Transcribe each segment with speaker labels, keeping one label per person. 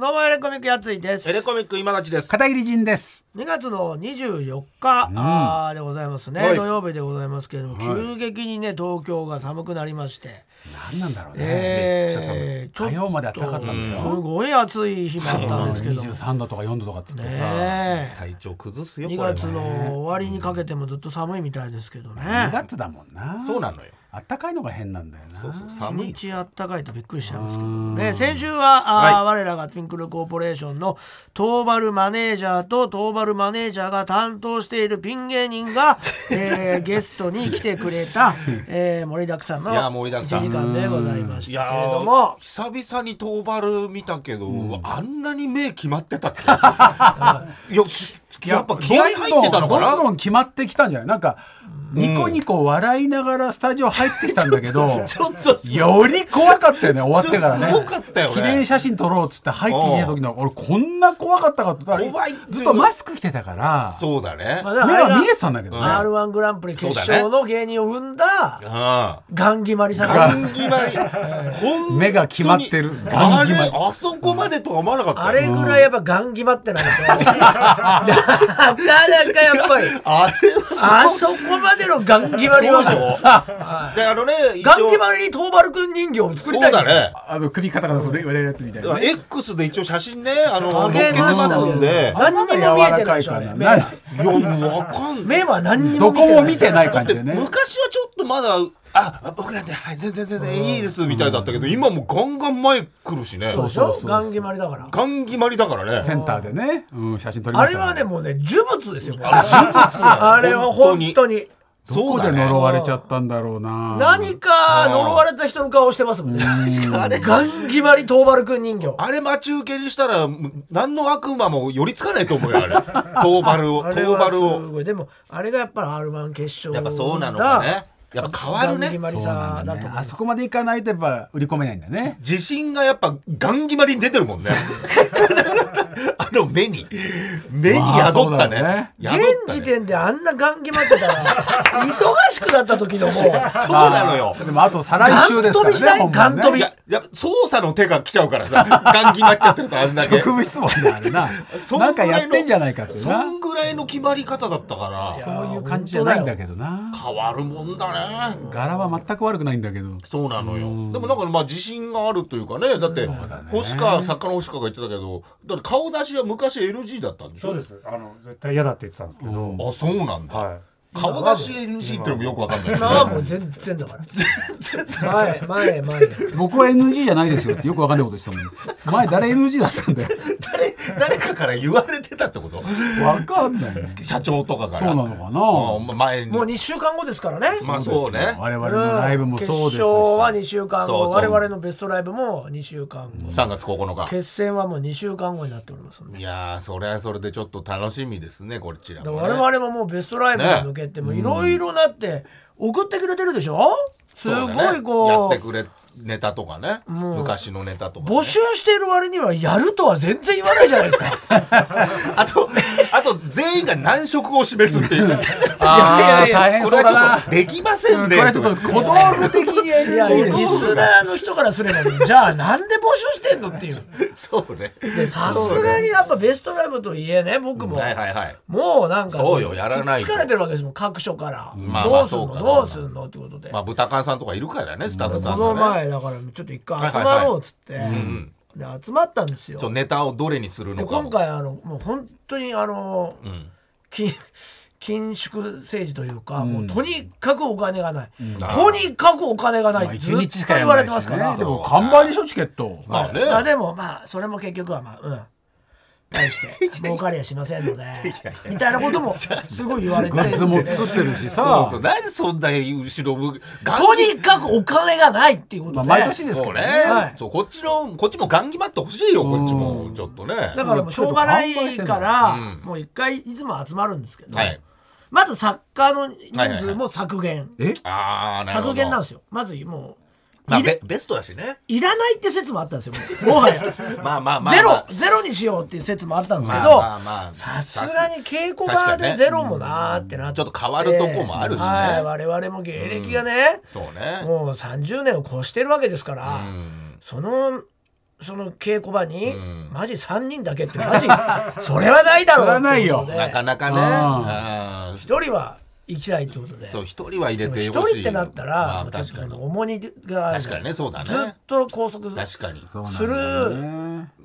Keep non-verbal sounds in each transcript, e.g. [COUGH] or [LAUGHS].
Speaker 1: どうもエレコミックやついです。
Speaker 2: エレコミック今立ちです。
Speaker 3: 片桐仁です。
Speaker 1: 2月の24日、
Speaker 3: うん。
Speaker 1: あーでございますね、
Speaker 2: はい。
Speaker 1: 土曜日でございますけれども、
Speaker 3: はい。
Speaker 1: 急激にね東京が寒くなりまして、
Speaker 3: 何なんだろうね、
Speaker 1: え
Speaker 2: めっちゃ寒
Speaker 1: ー、ちょっ
Speaker 3: 火曜まで暖かかったんだ
Speaker 1: す
Speaker 3: よ、
Speaker 1: ごい暑い日もあったんですけど。ね
Speaker 3: 23度とか4度とかっつってさ、
Speaker 1: え。
Speaker 2: 体調崩すよ
Speaker 1: 2
Speaker 2: これは
Speaker 1: 月の終わりにかけてもずっと寒いみたいですけどね。
Speaker 3: 2月だもんな。
Speaker 2: そうなのよ。
Speaker 3: 暖かいのが変なんだよな。
Speaker 2: そうそう
Speaker 1: 一
Speaker 2: 寒い。
Speaker 1: 日あったかいとびっくりしちゃいますけど
Speaker 3: うん。
Speaker 1: ね先週は、あー
Speaker 2: は
Speaker 1: 我らがツインクルコーポレーションのトーバルマネージャーとトーバルマネージャーが担当しているピン芸人が、[LAUGHS] えーゲストに来てくれた、えー盛りだくさんの
Speaker 2: いや盛りだくさん
Speaker 1: 1時間でございまし
Speaker 2: い
Speaker 1: たけれ
Speaker 2: や
Speaker 1: ども。
Speaker 2: ー。久々にトーバル見たけど、あんなに目決まってたっけ？[LAUGHS] いやきやっぱ気合入ってたのか
Speaker 3: どんどんどん決まってきたんじゃない？なんかニコニコ笑いながらスタジオ入ってきたんだけど、[LAUGHS]
Speaker 2: ちょっとす
Speaker 3: より怖かったよね終わってからね。
Speaker 2: すごかったよね
Speaker 3: 記念写真撮ろうっつって入ってきた時の俺こんな怖かったかと
Speaker 2: 怖いっていう。
Speaker 3: ずっとマスクしてたから
Speaker 2: そうだね、
Speaker 1: まあだ
Speaker 3: 目が見えてたんだけどね、
Speaker 1: R1 グランプリ決勝の芸人を生んだ
Speaker 2: あ
Speaker 1: ガンギマリさん。
Speaker 2: ガ
Speaker 1: が
Speaker 2: ン決まりほんとに。
Speaker 3: 目が決まってるガン
Speaker 2: あ
Speaker 3: 決まり
Speaker 2: れあそこまでとは思わなかったよ。
Speaker 1: あれぐらいやっぱガンギマってな [LAUGHS] かなかやっぱり。
Speaker 2: あれは
Speaker 1: あそこまでのガンギマリは。
Speaker 2: そうでしょであのね一
Speaker 1: ガンギ
Speaker 2: 応
Speaker 1: マリにトーバルくん人形を作
Speaker 2: そう
Speaker 1: りたいんですよ。
Speaker 2: だね。
Speaker 3: あの首肩が震えるやつみたいな、
Speaker 2: だから
Speaker 3: ね、
Speaker 2: X で一応写真ねあの載っ
Speaker 1: あげ
Speaker 2: けてますんで。
Speaker 1: 何にも見えてないでしょあれ目
Speaker 3: 柔らかい
Speaker 2: やもうわかんない。
Speaker 1: 目は何に
Speaker 3: どこ
Speaker 1: も見てない
Speaker 3: も見てない感じでね。
Speaker 2: 昔はちょっとまだあ僕なんてはい全然全然いいですみたいだったけど今もうガンガン前来るしね。
Speaker 1: そうでしょ？ガンギマリだから。
Speaker 2: ガン決まりだからね。
Speaker 3: センターでね、うん、写真撮りま
Speaker 1: あれ
Speaker 3: した
Speaker 1: はねもうね呪物ですよ。
Speaker 2: あれ
Speaker 1: は本当に
Speaker 3: どこで呪われちゃったんだろうな。
Speaker 1: 何か呪われた人の顔してますもんね。[LAUGHS] あれガンギマリトーバルくん人形。
Speaker 2: あれ待ち受けにしたら何の悪魔も寄りつかないと思うよあれ。[LAUGHS] トーバルをト
Speaker 1: あれは
Speaker 2: ーバルを。
Speaker 1: でもあれがやっぱり R1 決勝
Speaker 2: やっぱそうなのかねやっぱ変わるね。
Speaker 1: ガンギマリ
Speaker 3: そうな
Speaker 1: さ
Speaker 3: んだ
Speaker 1: と
Speaker 3: あそこまでいかないとやっぱ売り込めないんだね。
Speaker 2: 自信がやっぱガン決まりに出てるもんね。[LAUGHS] あの目に。目に
Speaker 3: まあ
Speaker 2: 宿ったね,、
Speaker 1: 現
Speaker 2: ね
Speaker 1: 時点であんなガンギマってたら忙しくなった時のもう。[LAUGHS]
Speaker 2: そうなのよ。
Speaker 3: まあでもあと再来週ですからね
Speaker 1: ガン飛びしないガン飛び。
Speaker 2: いややっぱ操作の手が来ちゃうからさガン決まっちゃってるとあんだけ。
Speaker 3: 職務質問だあれな。
Speaker 2: そん
Speaker 3: なんかやってんじゃないかって
Speaker 2: そ
Speaker 3: な。ん
Speaker 2: ぐらいの決まり方だったから。
Speaker 3: そういう感じじゃないんだけどな。
Speaker 2: 変わるもんだね
Speaker 3: 柄は全く悪くないんだけど。
Speaker 2: そうなのよ。でもなんかまあ自信があるというかね。だって星川作家の星川が言ってたけどだって顔出しは昔 NG だったんでしょ？
Speaker 4: そうです。あの絶対嫌だって言ってたんですけど、
Speaker 2: あそうなんだ、
Speaker 4: はい
Speaker 2: 顔出し NG ってのもよくわかんない。
Speaker 1: 今はもう全然だから。前前前。
Speaker 3: 僕は NG じゃないですよってよくわかんないことしたもん前誰 NG だったんだよ。
Speaker 2: 誰誰かから言われてたってこと？
Speaker 3: わかんない
Speaker 2: 社長とかから。
Speaker 3: そうなのか
Speaker 2: あ前に。
Speaker 1: もう2週間後ですからね。
Speaker 2: まあそうね。
Speaker 3: 我々のライブもそうですし。
Speaker 1: 決勝は2週間後。我々のベストライブも2週間後。
Speaker 2: 3月9日
Speaker 1: 決戦はもう2週間後になっております
Speaker 2: いやーそれはそれでちょっと楽しみですねこちら
Speaker 1: 我々ももうベストライブに向けてもいろいろなって送ってくれてるでしょ？
Speaker 2: うだね。
Speaker 1: ごいこう
Speaker 2: やってくれネタとかね。昔のネタとか、ね、
Speaker 1: 募集している割にはやるとは全然言わないじゃないですか。[LAUGHS] [LAUGHS]
Speaker 2: あとあと全員が難色を示すっていう。[LAUGHS]
Speaker 3: あー大変
Speaker 2: これはちょっとできませんね。
Speaker 3: これちょっと小道具的に
Speaker 1: いやいやリスナーの人からすればじゃあなんで募集してんのっていう。
Speaker 2: そうね。
Speaker 1: でさすがにやっぱベストライブといえね僕も、
Speaker 2: はいはいはい。
Speaker 1: もうなんか
Speaker 2: そうよやらないと
Speaker 1: 疲れてるわけですもん各所から、
Speaker 2: まあ
Speaker 1: どうすんの？どうすんの？ってことで、
Speaker 2: まあ豚缶さんとかいるからねスタッフさ
Speaker 1: この
Speaker 2: んがね
Speaker 1: 前だからちょっと一回集まろうっつって、
Speaker 2: ん
Speaker 1: で集まったんですよ。
Speaker 2: ネタをどれにする
Speaker 1: で
Speaker 2: のかも。
Speaker 1: 今回あのもう本当にあの
Speaker 2: うん。
Speaker 1: 緊 [LAUGHS] 緊縮政治というか、もうとにかくお金がない、
Speaker 2: ん。
Speaker 1: とにかくお金がない。
Speaker 3: まあ
Speaker 1: ってずっ
Speaker 3: 一日し
Speaker 1: と言われてますから、
Speaker 3: ね。でも完売でしょチケット。
Speaker 2: まあね。
Speaker 1: まあでもまあそれも結局はまあうん対して儲かりはしませんので [LAUGHS] みたいなこともすごい言われて
Speaker 3: グッズも作ってるし
Speaker 2: そう
Speaker 3: さ
Speaker 2: そう。なんでそんな後ろ向く
Speaker 1: とにかくお金がないっていうことで、
Speaker 3: まあ毎年ですけどね。
Speaker 1: はい。
Speaker 2: そうこっちのこっちもガン決まってほしいよこっちも。ちょっとね。
Speaker 1: だからもうしょうがないから、
Speaker 2: うん。
Speaker 1: もう一回いつも集まるんですけど、
Speaker 2: はい。
Speaker 1: まず作家の人数も削減、
Speaker 3: え？
Speaker 2: ああなるほど。
Speaker 1: 削減なんですよ。まずもう、
Speaker 2: まあベベストだしね。
Speaker 1: いらないって説もあったんですよもはや。[LAUGHS]
Speaker 2: まあまあまあ
Speaker 1: ゼロ、
Speaker 2: まあ。
Speaker 1: ゼロにしようっていう説もあったんですけど、
Speaker 2: まあまあまあ。
Speaker 1: さすがに稽古場でゼロもなーってなって、
Speaker 2: ちょっと変わるとこもあるしね。
Speaker 1: はい、我々も芸歴がね、
Speaker 2: そうね。
Speaker 1: もう30年を越してるわか
Speaker 2: う
Speaker 1: ら、
Speaker 2: ん。
Speaker 1: そのその稽古場に、
Speaker 2: ん。
Speaker 1: マジ3人だけってマジそれはないだろう
Speaker 3: な
Speaker 2: かなかね。
Speaker 3: あ
Speaker 2: あー
Speaker 1: 一人は行きたいってことで。
Speaker 2: そう一人は入れてほしい
Speaker 1: 人ってなったら、
Speaker 2: まあ確かに。
Speaker 1: 重荷が
Speaker 2: 確かにねそうだね。
Speaker 1: ずっと拘束
Speaker 2: 確かに。
Speaker 1: する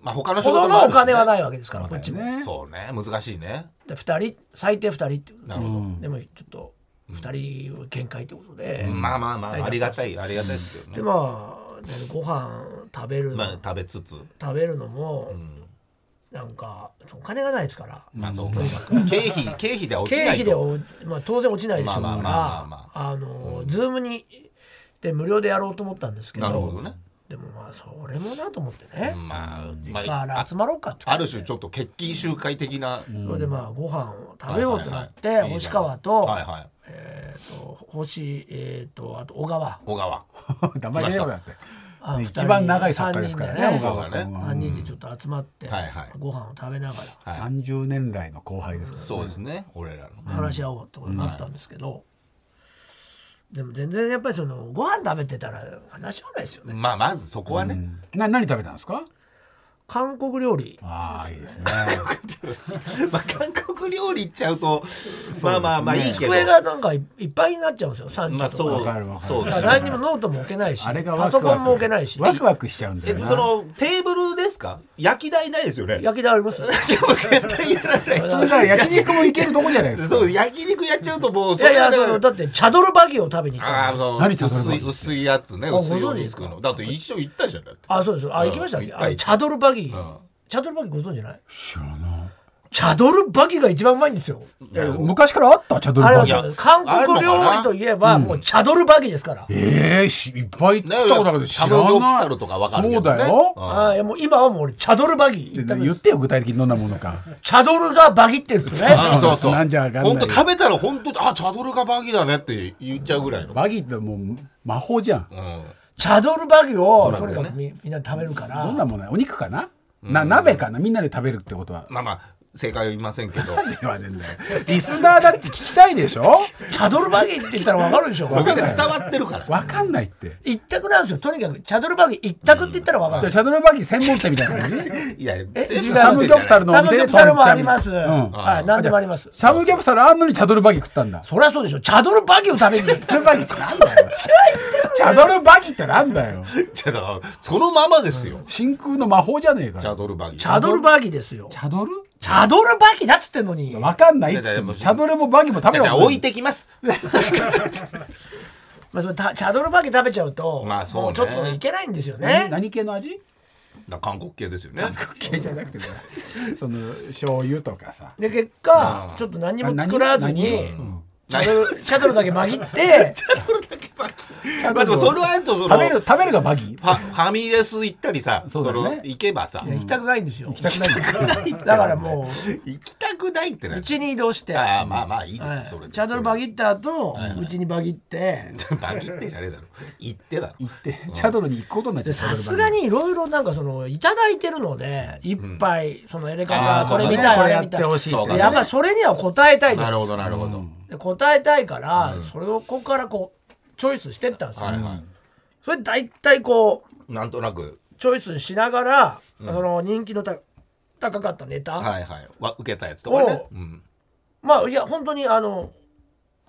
Speaker 2: まあ他の仕
Speaker 1: ほど
Speaker 2: 事
Speaker 1: のお金はないわけですから、こっちも。
Speaker 3: ね
Speaker 2: そうね。難しいね。
Speaker 1: で2人最低2人ってこと
Speaker 2: なるほど、
Speaker 1: でもちょっと2人は限界ってことで、
Speaker 2: まあまあまあありがたいありがたいですよね。
Speaker 1: でまあでご飯食べるの、
Speaker 2: まあ食べつつ。
Speaker 1: 食べるのも、
Speaker 2: ん
Speaker 1: なんかお金がないですから、
Speaker 2: まあそうか。経費経費で落ち
Speaker 1: 経
Speaker 2: ないと。
Speaker 1: 費でお、まあ、当然落ちないでしょうから、ズームにで無料でやろうと思ったんですけど。
Speaker 2: なるほどね。
Speaker 1: でもまあそれもなと思ってね、
Speaker 2: まあ、まあ、
Speaker 1: ら集まろうかって
Speaker 2: ある種ちょっと決起集会的な、
Speaker 1: それでまあご飯を食べようとなって、星川と,、
Speaker 2: はいはい。
Speaker 1: えー、と星、えー、とあと小川。
Speaker 2: 小川。[LAUGHS]
Speaker 3: 名前出ようだって一番長い作家ですからね
Speaker 1: 三人で
Speaker 3: 小川君
Speaker 2: そう
Speaker 3: は
Speaker 1: 3人でちょっと集まって、ご飯を食べながら。
Speaker 3: 30年来の後輩ですから
Speaker 2: そうですね俺らの
Speaker 1: 話し合おうってことになったんですけど、でも全然やっぱりそのご飯食べてたら話はないですよね、
Speaker 2: まあまずそこはね、
Speaker 3: な何食べたんですか？
Speaker 1: 韓国料理。
Speaker 3: ああいいですね。[LAUGHS]
Speaker 2: まあ韓国料理行っちゃうとまあまあまあいいけど。
Speaker 1: 机がなんかいいっぱいになっちゃうんですよサンチュとか、
Speaker 2: まあそう
Speaker 3: わかるわかる
Speaker 2: そう
Speaker 1: だから何にもノートも置けないし
Speaker 3: あれがワ
Speaker 1: パソコンも置けないし。
Speaker 3: ワクワクしちゃうんだ
Speaker 2: え
Speaker 3: よな。
Speaker 2: そのテーブルですか？焼き台ないですよね。
Speaker 1: 焼き台あります [LAUGHS]
Speaker 2: でも絶対やらない
Speaker 3: 焼肉もいけるとこじゃないです。か
Speaker 2: そう焼肉やっちゃうともう
Speaker 1: いやいやそ
Speaker 2: れ
Speaker 1: のだってチャドルバギを食べに行ったの。
Speaker 2: ああそう。
Speaker 3: 何茶色い
Speaker 2: 薄い薄いやつね。
Speaker 1: ご
Speaker 2: 薄いお
Speaker 1: 存知ですか？
Speaker 2: 肉の。だって一緒行ったじゃんだって。
Speaker 1: あそうです。あ
Speaker 2: うん
Speaker 1: 行きましたっけ？チャドルバギ
Speaker 2: ん。
Speaker 1: チャドルバギご存知ない？
Speaker 3: 知らない
Speaker 1: チャドルバギが一番うまいんですよ。
Speaker 3: え昔からあったチャドルバギ
Speaker 1: 韓国料理といえばもうチャドルバギですから。
Speaker 3: ええしいっぱい食ったことあるけど知ら
Speaker 2: サムギョプ
Speaker 3: ない
Speaker 2: サルとかわかる
Speaker 3: そうだよ。
Speaker 1: ああいやもう今はもう俺チャドルバギ
Speaker 3: 言ってよ具体的にどんなものか。
Speaker 1: チャドルがバギってるんですよね。
Speaker 2: あそうそう。
Speaker 3: なんじゃんない。
Speaker 2: 本当食べたら本当あチャドルがバギだねって言っちゃうぐらいの。
Speaker 3: バギってもう魔法じゃん。
Speaker 2: うん。
Speaker 1: チャドルバギをとにかくみみんなで食べるから。
Speaker 3: どんなもの？やお肉かな？な鍋かな？みんなで食べるってことは。
Speaker 2: まあまあ正解は言いませんけど。
Speaker 3: 言わねえんだよ。リスナーだって聞きたいでしょ？
Speaker 1: チャドルバギって言ったら分かるでしょ
Speaker 2: それが伝わってるから。
Speaker 3: わかんないって。
Speaker 1: 一択なんですよとにかくチャドルバギ一択って言ったら分かる。
Speaker 3: じゃあチャドルバギ専門店みたいな感じ
Speaker 2: いや
Speaker 1: え
Speaker 2: 全部
Speaker 1: 違う
Speaker 3: サムギョプサルのお
Speaker 1: サムギ
Speaker 3: 店で
Speaker 1: ョプサルもあります、
Speaker 3: うん。
Speaker 1: はい何でもあります。
Speaker 3: サムギョプサルあんのにチャドルバギ食ったんだ。
Speaker 1: そりゃそうでしょチャドルバギを食べに。行っ
Speaker 3: チャドルバギってなんだよ。チャドルバギってなんだよ。
Speaker 2: じゃあだからそのままですよ。
Speaker 3: 真空の魔法じゃねえか
Speaker 2: チャ
Speaker 3: よ
Speaker 2: ドルバギ
Speaker 1: チャドルバギですよ。
Speaker 3: チャドル？
Speaker 1: チャドルバギだっつってんのに。
Speaker 3: わかんないっつってもチャドルもバギも食べよ
Speaker 2: じゃあじゃあ置いてきます。
Speaker 1: まあ、そのたチャドルバギ食べちゃうと、
Speaker 2: まあそうね。
Speaker 1: もうちょっといけないんですよ
Speaker 3: 何
Speaker 1: ね。
Speaker 3: 何系の味？
Speaker 2: 韓国系ですよね。
Speaker 3: 系じゃなくてさ [LAUGHS] その醤油とかさ。
Speaker 1: で結果ちょっと何にも作らずにチ [LAUGHS] ャドルチャドルだけバギって。
Speaker 2: まあでもその後その
Speaker 3: 食べる食べるがバギ
Speaker 2: ファファミレス行ったりさ
Speaker 3: そうだね。
Speaker 2: の行けばさ。
Speaker 1: 行きたくないんですよ。
Speaker 3: 行きたくない
Speaker 1: だからも
Speaker 2: 行きたくないってな
Speaker 1: ううちに移動して、
Speaker 2: ああまあまあいいですそれで。
Speaker 1: チャドルバギった後
Speaker 2: はいう
Speaker 1: ちにバギって。
Speaker 2: バギってじゃねえだろ。行ってだろ。
Speaker 3: 行って。チャドルに行くことになっちゃ
Speaker 1: で
Speaker 3: う
Speaker 1: さすがにいろいろなんかそのいただいてるのでいっぱいそのやり
Speaker 2: あー
Speaker 1: 方これ見
Speaker 2: そうだ
Speaker 1: たい。
Speaker 3: これやってほしい
Speaker 1: やっぱりそれには答えたいじゃ
Speaker 2: なんる
Speaker 1: ですか
Speaker 2: ほどなるほど
Speaker 1: で答えたいから、それをここからこうチョイスしてったんですよ、
Speaker 2: はいはい。
Speaker 1: それ大体こう
Speaker 2: なんとなく。
Speaker 1: チョイスしながら、その人気のた高かったネタ、
Speaker 2: はいはい。わ受けたやつとかね。
Speaker 1: おう
Speaker 2: うん。
Speaker 1: まあいや本当にあの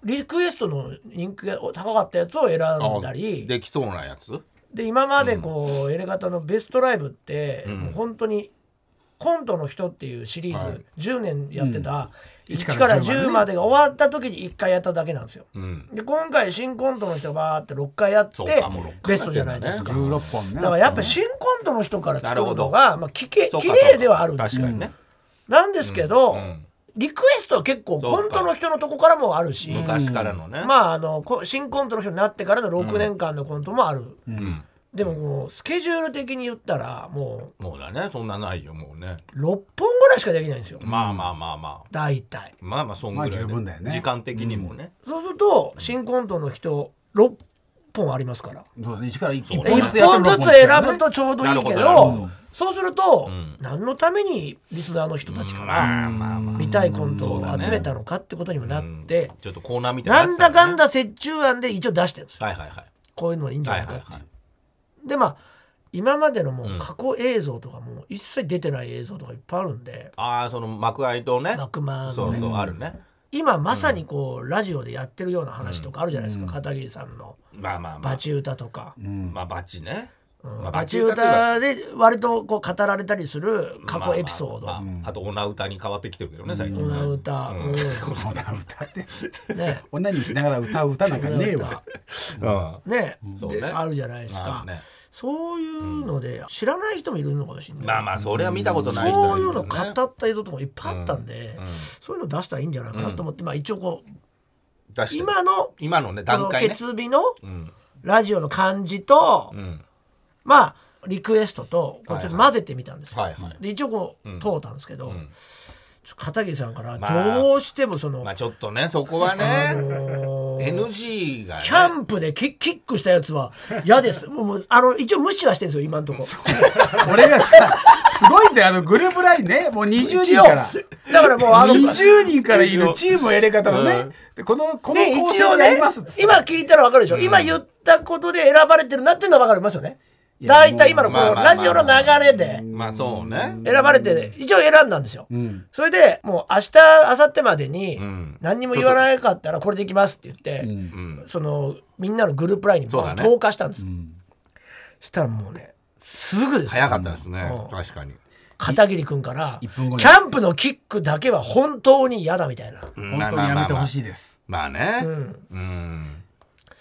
Speaker 1: リクエストの人気が高かったやつを選んだ
Speaker 2: あ
Speaker 1: り
Speaker 2: できそうなやつ？
Speaker 1: で今までこう、エレガタのベストライブって、もう本当にコントの人っていうシリーズ、
Speaker 2: はい。
Speaker 1: 10年やってた、
Speaker 3: うん
Speaker 1: 1から
Speaker 3: 1
Speaker 1: 10までが終わった時に1回やっただけなんですよ。
Speaker 2: うん。
Speaker 1: で今回新コントの人がバーって6回やってベストじゃないですか。
Speaker 3: 16本ね。
Speaker 1: だからやっぱ新コントの人から作るのが、まあ、きけ綺
Speaker 2: そうかそうか
Speaker 1: 麗ではあるんですよ。
Speaker 2: 確かにね。
Speaker 1: なんですけど、
Speaker 2: うん
Speaker 1: リクエストは結構コントの人のとこからもあるし、
Speaker 2: 昔からのね。
Speaker 1: まああのこ新コントの人になってからの6年間のコントもある、
Speaker 2: うん
Speaker 1: でももうスケジュール的に言ったらも
Speaker 2: もうだね。そんなないよもうね。
Speaker 1: う6本ぐらいしかできないんですよ。
Speaker 2: まあまあまあまあ。
Speaker 1: 大体。
Speaker 2: まあまあそんぐらいで。
Speaker 3: まあ十分だよね。
Speaker 2: 時間的にもね。
Speaker 1: そうすると新コントの人6本ありますから。
Speaker 3: そうだね。1から1
Speaker 2: そう
Speaker 3: 本
Speaker 1: 1本ずつ選ぶとちょうどいいけ
Speaker 2: ど
Speaker 1: そうすると、
Speaker 2: ん。
Speaker 1: 何のためにリスナーの人たちから
Speaker 2: まあまあまあ
Speaker 1: 見たいコントを集めたのかってことにもな
Speaker 2: うん。
Speaker 1: って、
Speaker 2: ちょっとコーナーみたいな
Speaker 1: なんだかん
Speaker 2: だ
Speaker 1: だ折衷案で一応出してるんですよ。
Speaker 2: はいはいはい。
Speaker 1: こういうのいいんじゃ
Speaker 2: は
Speaker 1: ないいかって
Speaker 2: はいはい
Speaker 1: でまあ今までのもう過去映像とかもう一切出てない映像とかいっぱいあるんで。
Speaker 2: ああその幕間とね。
Speaker 1: 幕間のね。
Speaker 2: そうそうあるね。
Speaker 1: 今まさにこうラジオでやってるような話とかあるじゃないですか、片桐さんの。
Speaker 2: まあまあまあ。
Speaker 1: バチ歌とか、
Speaker 2: まあバチねまあ
Speaker 1: バチ
Speaker 2: 歌
Speaker 1: で割とこう語られたりする過去エピソード、
Speaker 2: まあまあまああとおな歌に変わってきてるけどね最近
Speaker 1: お
Speaker 2: ね
Speaker 1: な歌、
Speaker 3: そん。[LAUGHS] な歌って。
Speaker 1: うんね。
Speaker 3: 女にしながら歌う歌なんかね。[LAUGHS] えわ
Speaker 2: うん
Speaker 1: ね。
Speaker 2: ね
Speaker 1: であるじゃないですか、
Speaker 2: まあね。
Speaker 1: そういうので知らない人もいるのかもしれない、
Speaker 2: まあまあそれは見たことない人
Speaker 1: そういうの語った映像とかもいっぱいあったんで、
Speaker 2: うん。
Speaker 1: そういうの出したらいいんじゃないかなと思って、まあ一応こう今の
Speaker 2: 今のね段階ね。
Speaker 1: 決日の
Speaker 2: うん。
Speaker 1: ラジオの感じと、
Speaker 2: うん
Speaker 1: まあリクエストとこうちょっと混ぜてみたんですよ。
Speaker 2: はいはい。
Speaker 1: で一応こう、
Speaker 2: うん。
Speaker 1: 通ったんですけど、
Speaker 2: ん。
Speaker 1: ちょ片桐さんから
Speaker 2: まあ
Speaker 1: どうしてもその、
Speaker 2: まあちょっとねそこは
Speaker 1: あ
Speaker 2: ね
Speaker 1: のー
Speaker 2: NG がね。
Speaker 1: キャンプでキキックしたやつは嫌です。もうあの一応無視はしてるんですよ今のとこ。[LAUGHS] ろ。
Speaker 3: 俺がさすごいんだよ。あのグループラインね。もう20
Speaker 1: 一応
Speaker 3: 人から。
Speaker 1: だからもうあの
Speaker 3: 20人からいるチームをやり方のね。でこのこの
Speaker 1: ね
Speaker 3: 構成をやりますっつって。
Speaker 1: 今聞いたら分かるでしょ、今言ったことで選ばれてるなっていうのは分かりますよね。
Speaker 3: や
Speaker 1: 大体今のこの
Speaker 2: まあまあまあ。
Speaker 1: ラジオの流れで。
Speaker 2: まあそうね。
Speaker 1: 選ばれて一応選んだんですよ、
Speaker 3: ん。
Speaker 1: それでもう明日明後日までに
Speaker 2: ん。
Speaker 1: 何にも言わなかったらこれでいきますって言って、
Speaker 2: うん。
Speaker 1: そのみんなのグループラインに投下したんです、したらもうねすぐですよ。
Speaker 2: 早かったですね。
Speaker 1: うん。
Speaker 2: 確かに。
Speaker 1: 片桐君からキャンプのキックだけは本当に嫌だみたいな、
Speaker 2: 本
Speaker 3: 本当にやめてほしいです。
Speaker 2: まあね。
Speaker 1: うん。
Speaker 2: うん。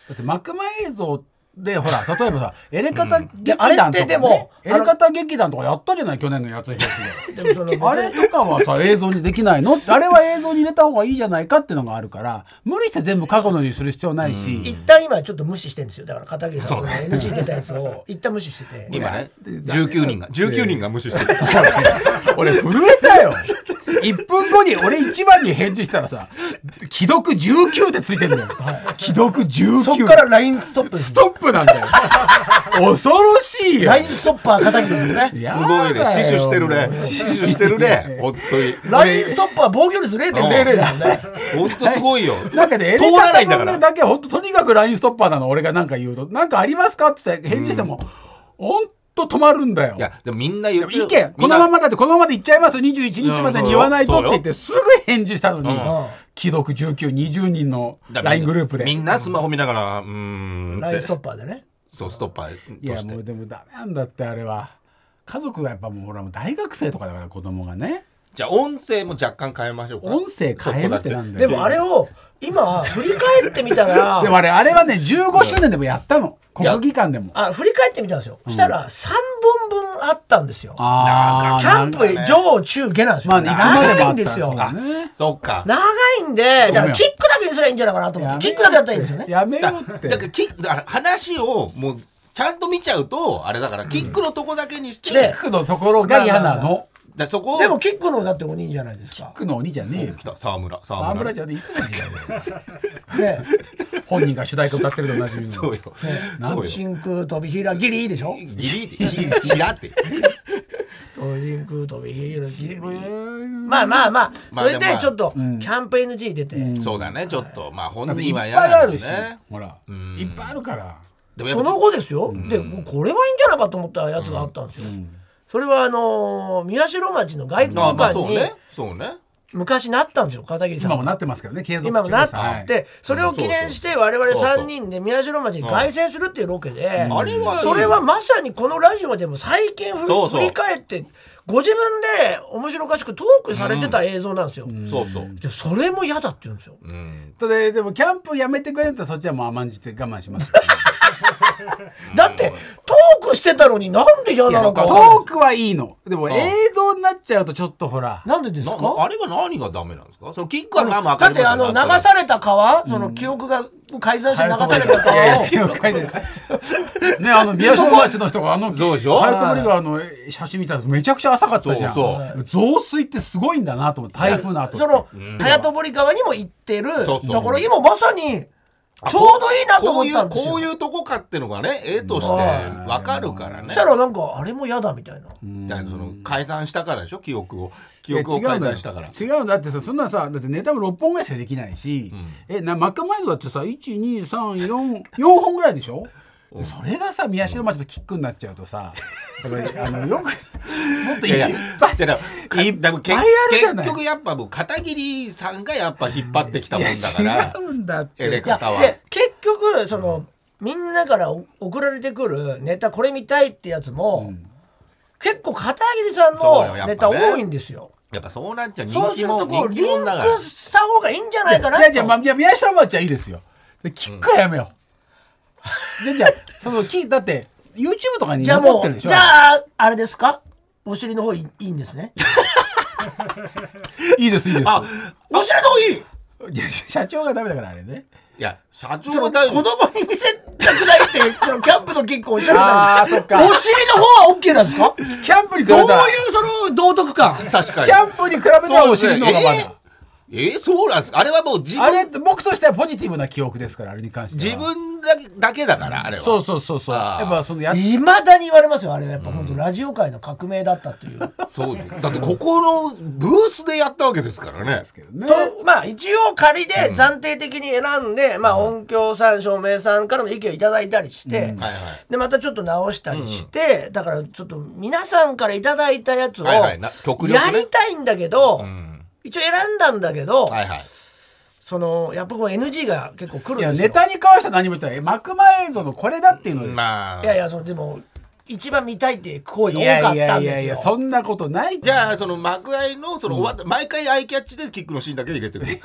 Speaker 3: だって幕間映像でほら例えばさ [LAUGHS] エレカタ劇団とか、ね。
Speaker 1: ってでも
Speaker 3: エレカタ劇団とかやったじゃない去年のやつフェスで
Speaker 1: でもその [LAUGHS]
Speaker 3: あれとかはさ映像にできないの？[LAUGHS] あれは映像に入れた方がいいじゃないかっていうのがあるから無理して全部過去のにする必要ないし、
Speaker 1: 一旦今ちょっと無視してるんですよ。だから片桐さんの NG 出たやつを一旦無視してて。
Speaker 2: 今ね19人が19人が無視してる。
Speaker 3: 俺震えたよ1分後に俺一番に返事したらさ既読19ってついてるのよ。既読19
Speaker 1: そっから LINE ストップ
Speaker 3: ストップなんだよ。恐ろしいよ。
Speaker 1: LINE ストッパー片桐ですね。
Speaker 3: や
Speaker 2: すごいね。死守してるね。死守してるね。本当に。
Speaker 1: LINE ストッパー防御率0.00ですよね。
Speaker 2: 本当すごいよ。[LAUGHS]
Speaker 3: なんかね、
Speaker 2: 通らないんだから。
Speaker 3: 分だけ本当とにかく LINE ストッパーなの。俺がなんか言うと、なんかありますか？って返事しても、ほんと止まるんだよ。
Speaker 2: い。やでもみんな言って
Speaker 3: 意見このままだってこのままで行っちゃいます。21日までに言わないとって言ってすぐ返事したのに。
Speaker 2: うん。
Speaker 3: 既読1920人の LINE グループで。
Speaker 2: みんなスマホ見ながらうーんっ
Speaker 1: LINE ストッ
Speaker 2: て
Speaker 1: パーでね。
Speaker 2: そうストッパー
Speaker 3: いや
Speaker 2: として。
Speaker 3: もうでもダメなんだってあれは。家族がやっぱもうほら大学生とかだから子供がね
Speaker 2: じゃあ音声も若干変えましょうか。
Speaker 3: 音声変えるってなんだよ。
Speaker 1: でもあれを今振り返ってみたら [LAUGHS]
Speaker 3: でもあれあれはね15周年でもやったの。国技館でも。
Speaker 1: あ振り返ってみたんですよ、したら3本分あったんですよ。
Speaker 3: あ
Speaker 1: キャンプ
Speaker 2: なんかね。
Speaker 1: 上中下なんですよ、
Speaker 3: までも
Speaker 1: 長
Speaker 3: あ
Speaker 1: いんですよ。
Speaker 3: そうだね。
Speaker 2: そっか。
Speaker 1: 長いんでだからキックだけにすればいいんじゃないかなと思ってキックだけやったらいいんですよね。
Speaker 3: やめよ
Speaker 2: だ
Speaker 3: うって。
Speaker 2: だからキだから話をもうちゃんと見ちゃうとあれだからキックのとこだけにして、
Speaker 3: キックのところが嫌なの
Speaker 2: らそこを。
Speaker 1: でもキックのだって鬼じゃないですか。
Speaker 3: キックの鬼じゃねえよ。
Speaker 2: 来た。沢村。沢
Speaker 3: 沢
Speaker 2: 村
Speaker 3: 村ちゃんでいつも違うよ。
Speaker 1: ね。
Speaker 3: 本人が主題歌歌ってると同じみの
Speaker 2: そうよ。そうよ。
Speaker 1: 真空飛びひらギリでしょ？
Speaker 2: ギリってギリギラって。
Speaker 1: 真空飛びひらギリまあまあまあ。それ
Speaker 2: まあでもまあ。
Speaker 1: でちょっとキャンプ NG 出て、
Speaker 2: そうだねちょっと。まあ本
Speaker 3: だっていっぱい
Speaker 2: 人は嫌な
Speaker 3: あるし
Speaker 2: んですね。
Speaker 3: ほら。いっぱいあるから。
Speaker 2: でもやっぱ
Speaker 1: その後ですよ、でもうこれはいいんじゃないかと思ったやつがあったんですよ、それはあのー宮代町の外交
Speaker 2: あまあ
Speaker 1: 館に
Speaker 2: そうね。そうね。
Speaker 1: 昔なったんですよ片桐さん。
Speaker 3: 今もなってますけどね継続
Speaker 1: 今もなって、
Speaker 3: はい。
Speaker 1: それを記念して我々
Speaker 2: そうそう
Speaker 1: 3人で宮代町に凱旋するっていうロケで、
Speaker 2: あれは
Speaker 1: それはまさにこのラジオでも最近振り
Speaker 2: そうそう。
Speaker 1: 振り返ってご自分で面白おかしくトークされてた映像なんですよ、
Speaker 2: そうそう。
Speaker 1: でそれも嫌だって言うんですよ、
Speaker 2: うん。
Speaker 3: それでもキャンプやめてくれんとそっちはもう甘んじて我慢します [LAUGHS] [LAUGHS]
Speaker 1: だってトークしてたのになんで嫌なのか。
Speaker 3: トークはいいの。でも映像になっちゃうとちょっとほら。
Speaker 1: なんでですか？
Speaker 2: あれは何がダメなんですか？そのキックはまあまあ
Speaker 1: だってあの流
Speaker 2: さ
Speaker 1: された川、その記憶が改ざんして流された川？を
Speaker 3: い。やいや書いて。るねあの宮代町の人があの
Speaker 2: そうでしょ？
Speaker 3: ハルトモリ川の写真見たらめちゃくちゃ浅かったじゃん。
Speaker 2: そう
Speaker 3: 増水ってすごいんだなと思って台風の後
Speaker 1: その早戸堀川にも行ってるところにもまさにちょうどいいなと思ったんですよ。
Speaker 2: こういうこういうとこかってのがね絵としてわかるからね。
Speaker 1: そしたらなんかあれも嫌だみたいな。
Speaker 2: だからその改ざんしたからでしょ？記憶を。記憶を改ざんしたから。
Speaker 3: 違うんだってさそんなさだってネタも6本ぐらいしかできないし、えな真っ赤前だってさ1234 4本ぐらいでしょ？でそれがさ宮代町とキックになっちゃうとさあのよく [LAUGHS] もっといっ
Speaker 2: いやいや
Speaker 3: ぱいっぱい
Speaker 2: 結局やっぱもう片桐さんがやっぱ引っ張ってきたもんだから。
Speaker 3: 違うんだって。
Speaker 1: 結局その、みんなからお送られてくるネタこれ見たいってやつも、結構片桐さんのネタ多いんですよ。
Speaker 2: やっぱそうなっちゃう。
Speaker 1: そうする
Speaker 2: 人気も
Speaker 1: とこうリン
Speaker 2: 人気者だから
Speaker 1: クした方がいいんじゃないかな
Speaker 3: じゃあじゃあ、まあ、
Speaker 1: と。
Speaker 3: いや宮代町はいいですよ。でキックはやめよう、でじゃあそのきだって YouTube とかに
Speaker 1: じゃあ
Speaker 3: 残ってるでしょ？
Speaker 1: じゃああれですか？お尻の方いいいいんですね。[LAUGHS]
Speaker 3: いいですいいです。
Speaker 2: あ
Speaker 1: お尻の方いい！
Speaker 3: いや社長がダメだからあれね。
Speaker 2: いや社長
Speaker 1: その
Speaker 2: も大
Speaker 1: 子供に見せたくないって [LAUGHS] そのキャンプの結構おっしゃ
Speaker 3: あーそっか。
Speaker 1: お尻の方は OK なんですか？
Speaker 3: キャンプに比
Speaker 1: どういう
Speaker 3: べたら
Speaker 1: その道徳感？
Speaker 2: 確かに。
Speaker 3: キャンプに比べたらお尻の方がまだ、
Speaker 2: えーえーそうなんですか？あれはもう自
Speaker 3: あれ
Speaker 2: 分
Speaker 3: 僕としてはポジティブな記憶ですからあれに関して
Speaker 2: 自
Speaker 3: は
Speaker 2: 分だけだけだからあれは。
Speaker 3: そうそうそうそう。やっぱそのや
Speaker 1: いまだに言われますよあれやっぱ本当ラジオ界の革命だったっていう。
Speaker 2: そうです。だってここのブースでやったわけですからね。
Speaker 3: ね。
Speaker 1: とまあ一応仮で暫定的に選んで、まあ音響さん照明さんからの意見をいただいたりして、
Speaker 2: はいはい。
Speaker 1: でまたちょっと直したりして、だからちょっと皆さんからいただいたやつをやりたいんだけど、
Speaker 2: うん
Speaker 1: 一応選んだんだけど、
Speaker 2: はいはい。
Speaker 1: そのやっぱこう NG が結構来るん
Speaker 3: いや
Speaker 1: ですよ。
Speaker 3: ネタに関しては何も言ってない。幕前映像のこれだっていうので
Speaker 2: まあ。
Speaker 1: いやいやそのでも一番見たいっていう声多かったんですよ。
Speaker 3: やいやいやいやそんなことない。
Speaker 2: じゃあその幕間のその終わった毎回アイキャッチでキックのシーンだけ入れてくる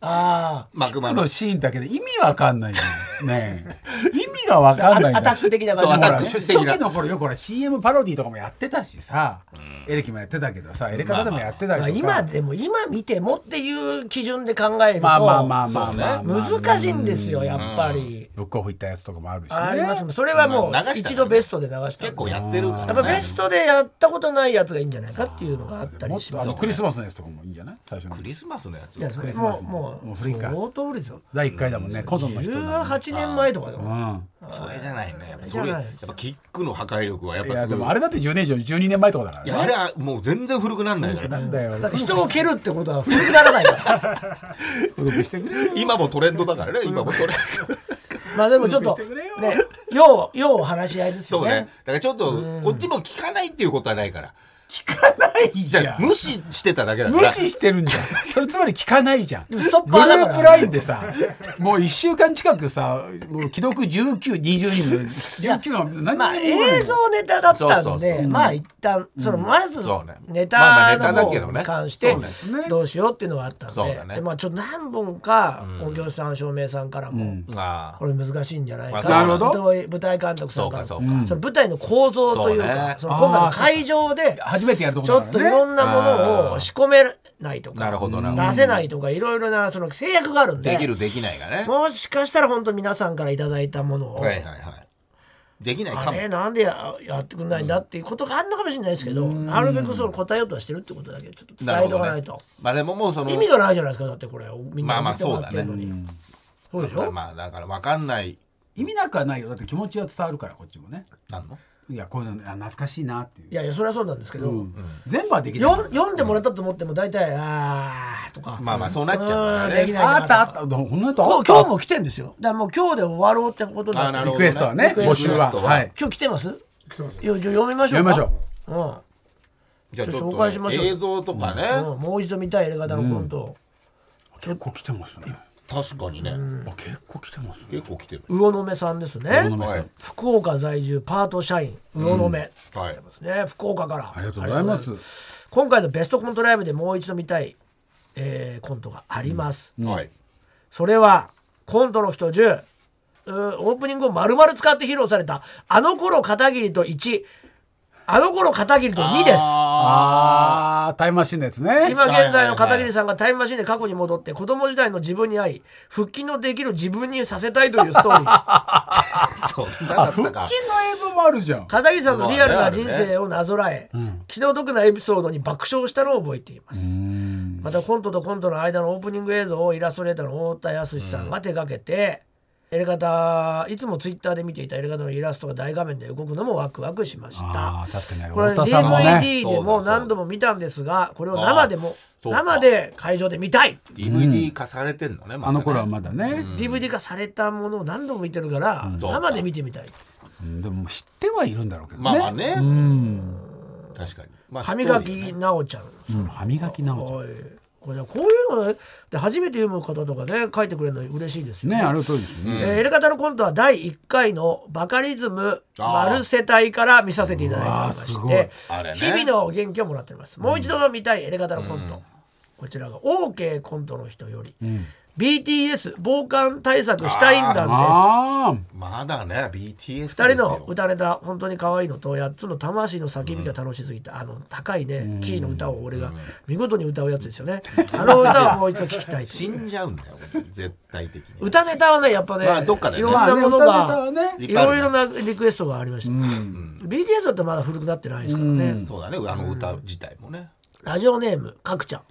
Speaker 1: あ
Speaker 2: 幕間の。
Speaker 3: このシーンだけで意味わかんないよねえ。意味がわかんないん
Speaker 1: アタック的な
Speaker 2: そう
Speaker 3: 初期の頃よくほら CM パロディとかもやってたしさ、エレキもやってたけどさエレカタでもやってた
Speaker 1: まあ
Speaker 3: りとか、
Speaker 1: 今でも今見てもっていう基準で考えると、
Speaker 3: まあまあまあまあまあ、まあ。
Speaker 1: 難しいんですよやっぱり。
Speaker 3: ブックオフ行ったやつとかもあるしね。
Speaker 1: あります。それはもう一度ベストで流した
Speaker 2: 結構やってるから
Speaker 1: やっぱベストでやったことないやつがいいんじゃないかっていうのがあったりします
Speaker 3: クリスマスのやつとかもいいんじゃない？最初の。
Speaker 2: クリスマスのやつ。
Speaker 1: いやそれ
Speaker 3: クリスマス
Speaker 1: もうもう
Speaker 3: もう古いか
Speaker 1: 相当古いですよ
Speaker 3: 第1回だもんね。コゾンの人なの
Speaker 1: 18年前とかで
Speaker 3: う
Speaker 1: も
Speaker 3: ん。
Speaker 2: それじゃないね。やっぱ
Speaker 1: じ
Speaker 2: それやっぱキックの破壊力はやっ
Speaker 3: いや
Speaker 2: ぱすごい。
Speaker 3: でもあれだって10年以上12年前とかだからね。
Speaker 2: いやあれはもう全然古くなんないから。
Speaker 3: なんだよ。
Speaker 1: だって人を蹴るってことは古くならないから。[LAUGHS]
Speaker 3: 古くしてくれよ。
Speaker 2: 今もトレンドだからね。今もトレンド。
Speaker 1: まあでもちょっと
Speaker 3: 古くしてくれよ。
Speaker 1: ね要要話し合いですよね。
Speaker 2: そうね。だからちょっとこっちも聞かないっていうことはないから
Speaker 3: 聞かないじ
Speaker 2: じゃ
Speaker 3: ん。[LAUGHS]
Speaker 2: 無視してただけだから。
Speaker 3: 無視してるんじゃん。それつまり聞かないじゃん。
Speaker 1: もストッ
Speaker 3: グル
Speaker 1: パーだから。
Speaker 3: ープラインでさもう1週間近くさもう既読1920人の19の何
Speaker 1: まあ
Speaker 3: にも言わない
Speaker 1: 映像ネタだった
Speaker 2: そうそう
Speaker 1: ん。でまあ一旦そのまず
Speaker 2: そうね。
Speaker 1: ネ
Speaker 2: タ
Speaker 1: タの方
Speaker 2: だけどね。
Speaker 1: に関してどうしようっていうのがあったん
Speaker 2: そうだね。
Speaker 1: ででまあちょっと何本か音響さん照明さんからも
Speaker 2: ああ
Speaker 1: これ難しいんじゃないか
Speaker 2: なるほ
Speaker 3: ど。
Speaker 1: 舞台監督さんから。
Speaker 2: そうかそうか。
Speaker 1: もその舞台の構造という
Speaker 2: そうね。
Speaker 1: かその今回の会場で
Speaker 3: 初めてやるとこ
Speaker 1: ちょっ
Speaker 3: ろだからね。
Speaker 1: といろんなものを仕込めないとか
Speaker 2: なるほどな。るほど
Speaker 1: 出せないとかいろいろなその制約があるんで。
Speaker 2: できるできないがね。
Speaker 1: もしかしたら本当皆さんからいただいたものを。
Speaker 2: はいはいはい。できないか
Speaker 1: あ
Speaker 2: も
Speaker 1: れなんでややってくんないんだっていうことがあるのかもしれないですけどなるべくその答えようとはしてるってことだけちょっと伝えとかないと、
Speaker 2: まあでももうその
Speaker 1: 意味がないじゃないですかだってこれ。みんな
Speaker 2: まあまあ
Speaker 1: 見てもらってんのに、そうでしょ、
Speaker 2: まあだから分かんない。
Speaker 3: 意味なくはないよ。だって気持ちは伝わるからこっちもね。
Speaker 2: なんの？
Speaker 3: いやこういうのあ懐かしいなっていう。
Speaker 1: いやいやそれはそうなんですけど、
Speaker 3: 全部はできない。
Speaker 1: よん読んでもらったと思っても大体「あー」とか。
Speaker 2: まあまあそうなっちゃうから
Speaker 1: うんでき
Speaker 2: ね
Speaker 1: ないな
Speaker 3: あったあったほんのとあ
Speaker 1: こ
Speaker 3: った
Speaker 1: 今日も来てんですよだからもう今日で終わろうってことだ
Speaker 2: なるほど
Speaker 3: リクエストはね募集ははい
Speaker 1: 今日来てますよじゃあ読みましょうか
Speaker 3: 読みましょう
Speaker 1: うん
Speaker 2: じゃあちょっと
Speaker 1: 紹介しましょう
Speaker 2: 映像とかね
Speaker 1: うんもう一度見たいやり方のコント、
Speaker 3: 結構来てますね
Speaker 2: 確かにね。
Speaker 3: あ結構来てますね。
Speaker 2: 結構来てる
Speaker 1: 魚の目さんですね。
Speaker 3: 魚の目
Speaker 2: はい。
Speaker 1: 福岡在住パート社員魚の目、
Speaker 2: はい。
Speaker 1: ですね。福岡から。
Speaker 3: ありがとうございます。
Speaker 1: 今回のベストコントライブでもう一度見たい、えーコントがあります、
Speaker 2: はい。
Speaker 1: それはコントの人10うーオープニングを丸々使って披露されたあの頃片桐と1あの頃片桐と2です。
Speaker 3: ああタイムマシンのやつね。
Speaker 1: 今現在の片桐さんがタイムマシンで過去に戻って子供時代の自分に会い復帰のできる自分にさせたいというストーリー。[LAUGHS]
Speaker 2: そう
Speaker 3: あ腹筋の映像もあるじゃん。
Speaker 1: 片桐さんのリアルな人生をなぞらえ、
Speaker 3: ん。
Speaker 1: 気の毒なエピソードに爆笑したのを覚えています。またコントとコントの間のオープニング映像をイラストレーターの太田康さんが手掛けて、エレガタいつもツイッターで見ていたエレガタのイラストが大画面で動くのもワクワクしました。これ DVD でも何度も見たんですがこれを生でも生で会場で見たい。
Speaker 2: DVD 化されてんのね
Speaker 3: あの頃はまだね、
Speaker 1: DVD 化されたものを何度も見てるから生で見てみたい。
Speaker 3: うんでも知ってはいるんだろうけどね。
Speaker 2: まあまあね。
Speaker 3: うん、
Speaker 2: 確かに。まあ
Speaker 1: 歯磨き
Speaker 2: ストーリーね。
Speaker 1: なおちゃん
Speaker 3: うん、歯磨きなおちゃん。
Speaker 1: はいこれこういうのねで初めて読む方とかね書いてくれるの嬉しいですよ
Speaker 3: ね。あれとりですね、
Speaker 1: えーエレガタのコントは第1回のバカリズム
Speaker 2: あー。
Speaker 1: マル世帯から見させていただいておりまして
Speaker 2: あれね。
Speaker 1: 日々の元気をもらっております、もう一度の見たいエレガタのコント、こちらが OK コントの人より、BTS 防寒対策したいんだんです。
Speaker 3: ああ
Speaker 2: まだね BTS です
Speaker 1: 2人
Speaker 2: よ
Speaker 1: の歌ネタ本当に可愛いのと8つの魂の叫びが楽しすぎた、あの高いねキーの歌を俺が見事に歌うやつですよね。あの歌をもう一度聞きたい
Speaker 2: 死んじゃうんだよ絶対的に。
Speaker 1: 歌ネタはねやっぱね,、
Speaker 2: まあどっかでね。
Speaker 1: いろんなもの
Speaker 3: まあね歌ネタは
Speaker 1: が
Speaker 3: ね
Speaker 1: いろいろなリクエストがありました、BTS だってまだ古くなってないですからね、
Speaker 2: そうだねあの歌自体もね。
Speaker 1: ラジオネームかくちゃん。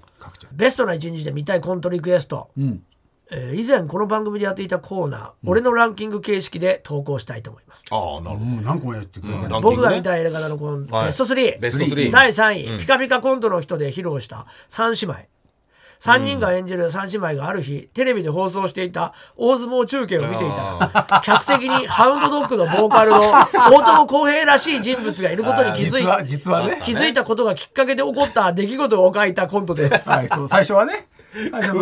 Speaker 1: ベストな一日で見たいコントリクエスト、
Speaker 3: ん
Speaker 1: えー以前この番組でやっていたコーナー、俺のランキング形式で投稿したいと思います。
Speaker 2: ああなるほ
Speaker 3: もう何個もやってくれてる、
Speaker 1: 僕が見たいエレガタのコント、
Speaker 2: はい。
Speaker 1: ベスト3
Speaker 2: ベスト3
Speaker 1: 第3位、ピカピカコントの人で披露した3姉妹。3人が演じる3姉妹がある日テレビで放送していた大相撲中継を見ていたら客席にハウンドドッグのボーカルの [LAUGHS] 大友康平らしい人物がいることに気づい
Speaker 3: 実は実はね。
Speaker 1: 気づいたことがきっかけで起こった出来事を書いたコントです。
Speaker 3: はいそう最初はね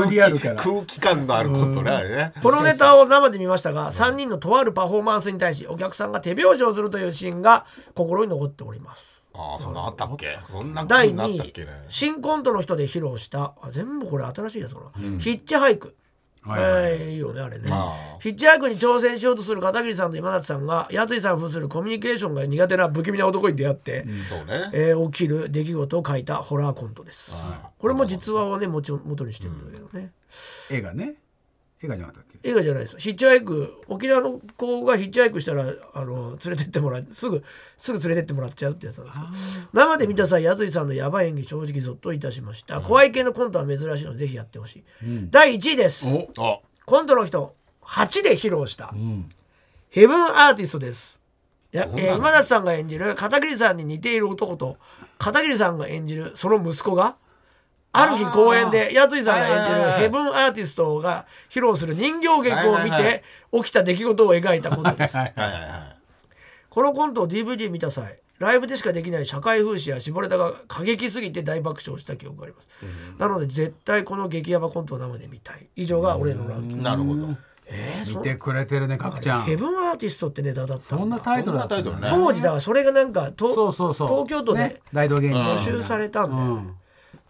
Speaker 3: リアルから。
Speaker 2: 気空気感のあることねあれね。
Speaker 1: このネタを生で見ましたが3人のとあるパフォーマンスに対しお客さんが手拍子をするというシーンが心に残っております。
Speaker 2: ああそんなあったっけ？そんな
Speaker 1: 第2位新コントの人で披露したあ全部これ新しいやつかな、ヒッチハイク、
Speaker 3: はいはい。
Speaker 1: えーい。いよねあれね
Speaker 2: あ
Speaker 1: ヒッチハイクに挑戦しようとする片桐さんと今立さんがやついさん扮するコミュニケーションが苦手な不気味な男に出会って、
Speaker 2: そうね。
Speaker 1: えー起きる出来事を書いたホラーコントです。これも実話をねもちろん元にしてるんだけどね、
Speaker 3: 映画ね映画じゃなかったっけ？
Speaker 1: 映画じゃないです。ヒッチハイク沖縄の子がヒッチハイクしたらあの連れてってもらう。すぐすぐ連れてってもらっちゃうってやつなんですよ。生で見た際やついさんのやばい演技正直ゾッといたしました、怖い系のコントは珍しいのでぜひやってほしい、第1位です。
Speaker 2: あ
Speaker 1: コントの人8で披露した、ヘブンアーティストです。いや、えー今立さんが演じる片桐さんに似ている男と片桐さんが演じるその息子がある日公演でやついさんが演じるヘブンアーティストが披露する人形劇を見て起きた出来事を描いたコントです。このコントを DVD 見た際ライブでしかできない社会風刺や絞れたが過激すぎて大爆笑した記憶があります、なので絶対この激ヤバコントを生で見たい。以上が俺のランキング。
Speaker 2: なるほど。
Speaker 3: 見てくれてるね角ちゃん。
Speaker 1: ヘブンアーティストってネタだった
Speaker 3: そんな
Speaker 1: だ
Speaker 3: タイトルだった
Speaker 2: そんなタイトルね。
Speaker 1: 当時だからそれがなんかと
Speaker 3: そうそうそう。
Speaker 1: 東京都で
Speaker 3: ね大道芸人。
Speaker 1: 募集されたんだよ。ね、
Speaker 3: うん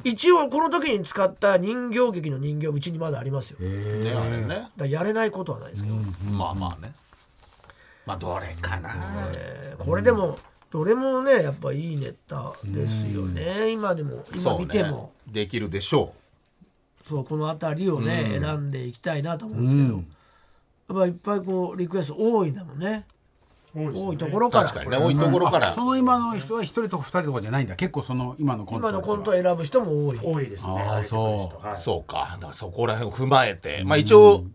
Speaker 1: 一応この時に使った人形劇の人形うちにまだありますよ。
Speaker 2: ねあれね。
Speaker 1: らやれないことはないですけど、
Speaker 2: まあまあね。まあどれかな。
Speaker 1: えーこれでもどれもねやっぱいいネタですよね。今でも今
Speaker 2: そうね。
Speaker 1: 見ても。
Speaker 2: できるでしょ
Speaker 1: そうこの辺りをね、選んでいきたいなと思うんですけど、やっぱいっぱいこうリクエスト多いんだもんね
Speaker 4: 多い
Speaker 1: ところ
Speaker 2: う
Speaker 1: から。
Speaker 2: 確かにね多いところから。
Speaker 3: その今の人は一人とか二人とかじゃないんだ。結構その今のコント
Speaker 1: 今のコントを選ぶ人も多い。
Speaker 4: 多いですね。
Speaker 3: あー
Speaker 4: あえてくる人はい。
Speaker 2: そうか。だからそこら辺を踏まえてまあ一応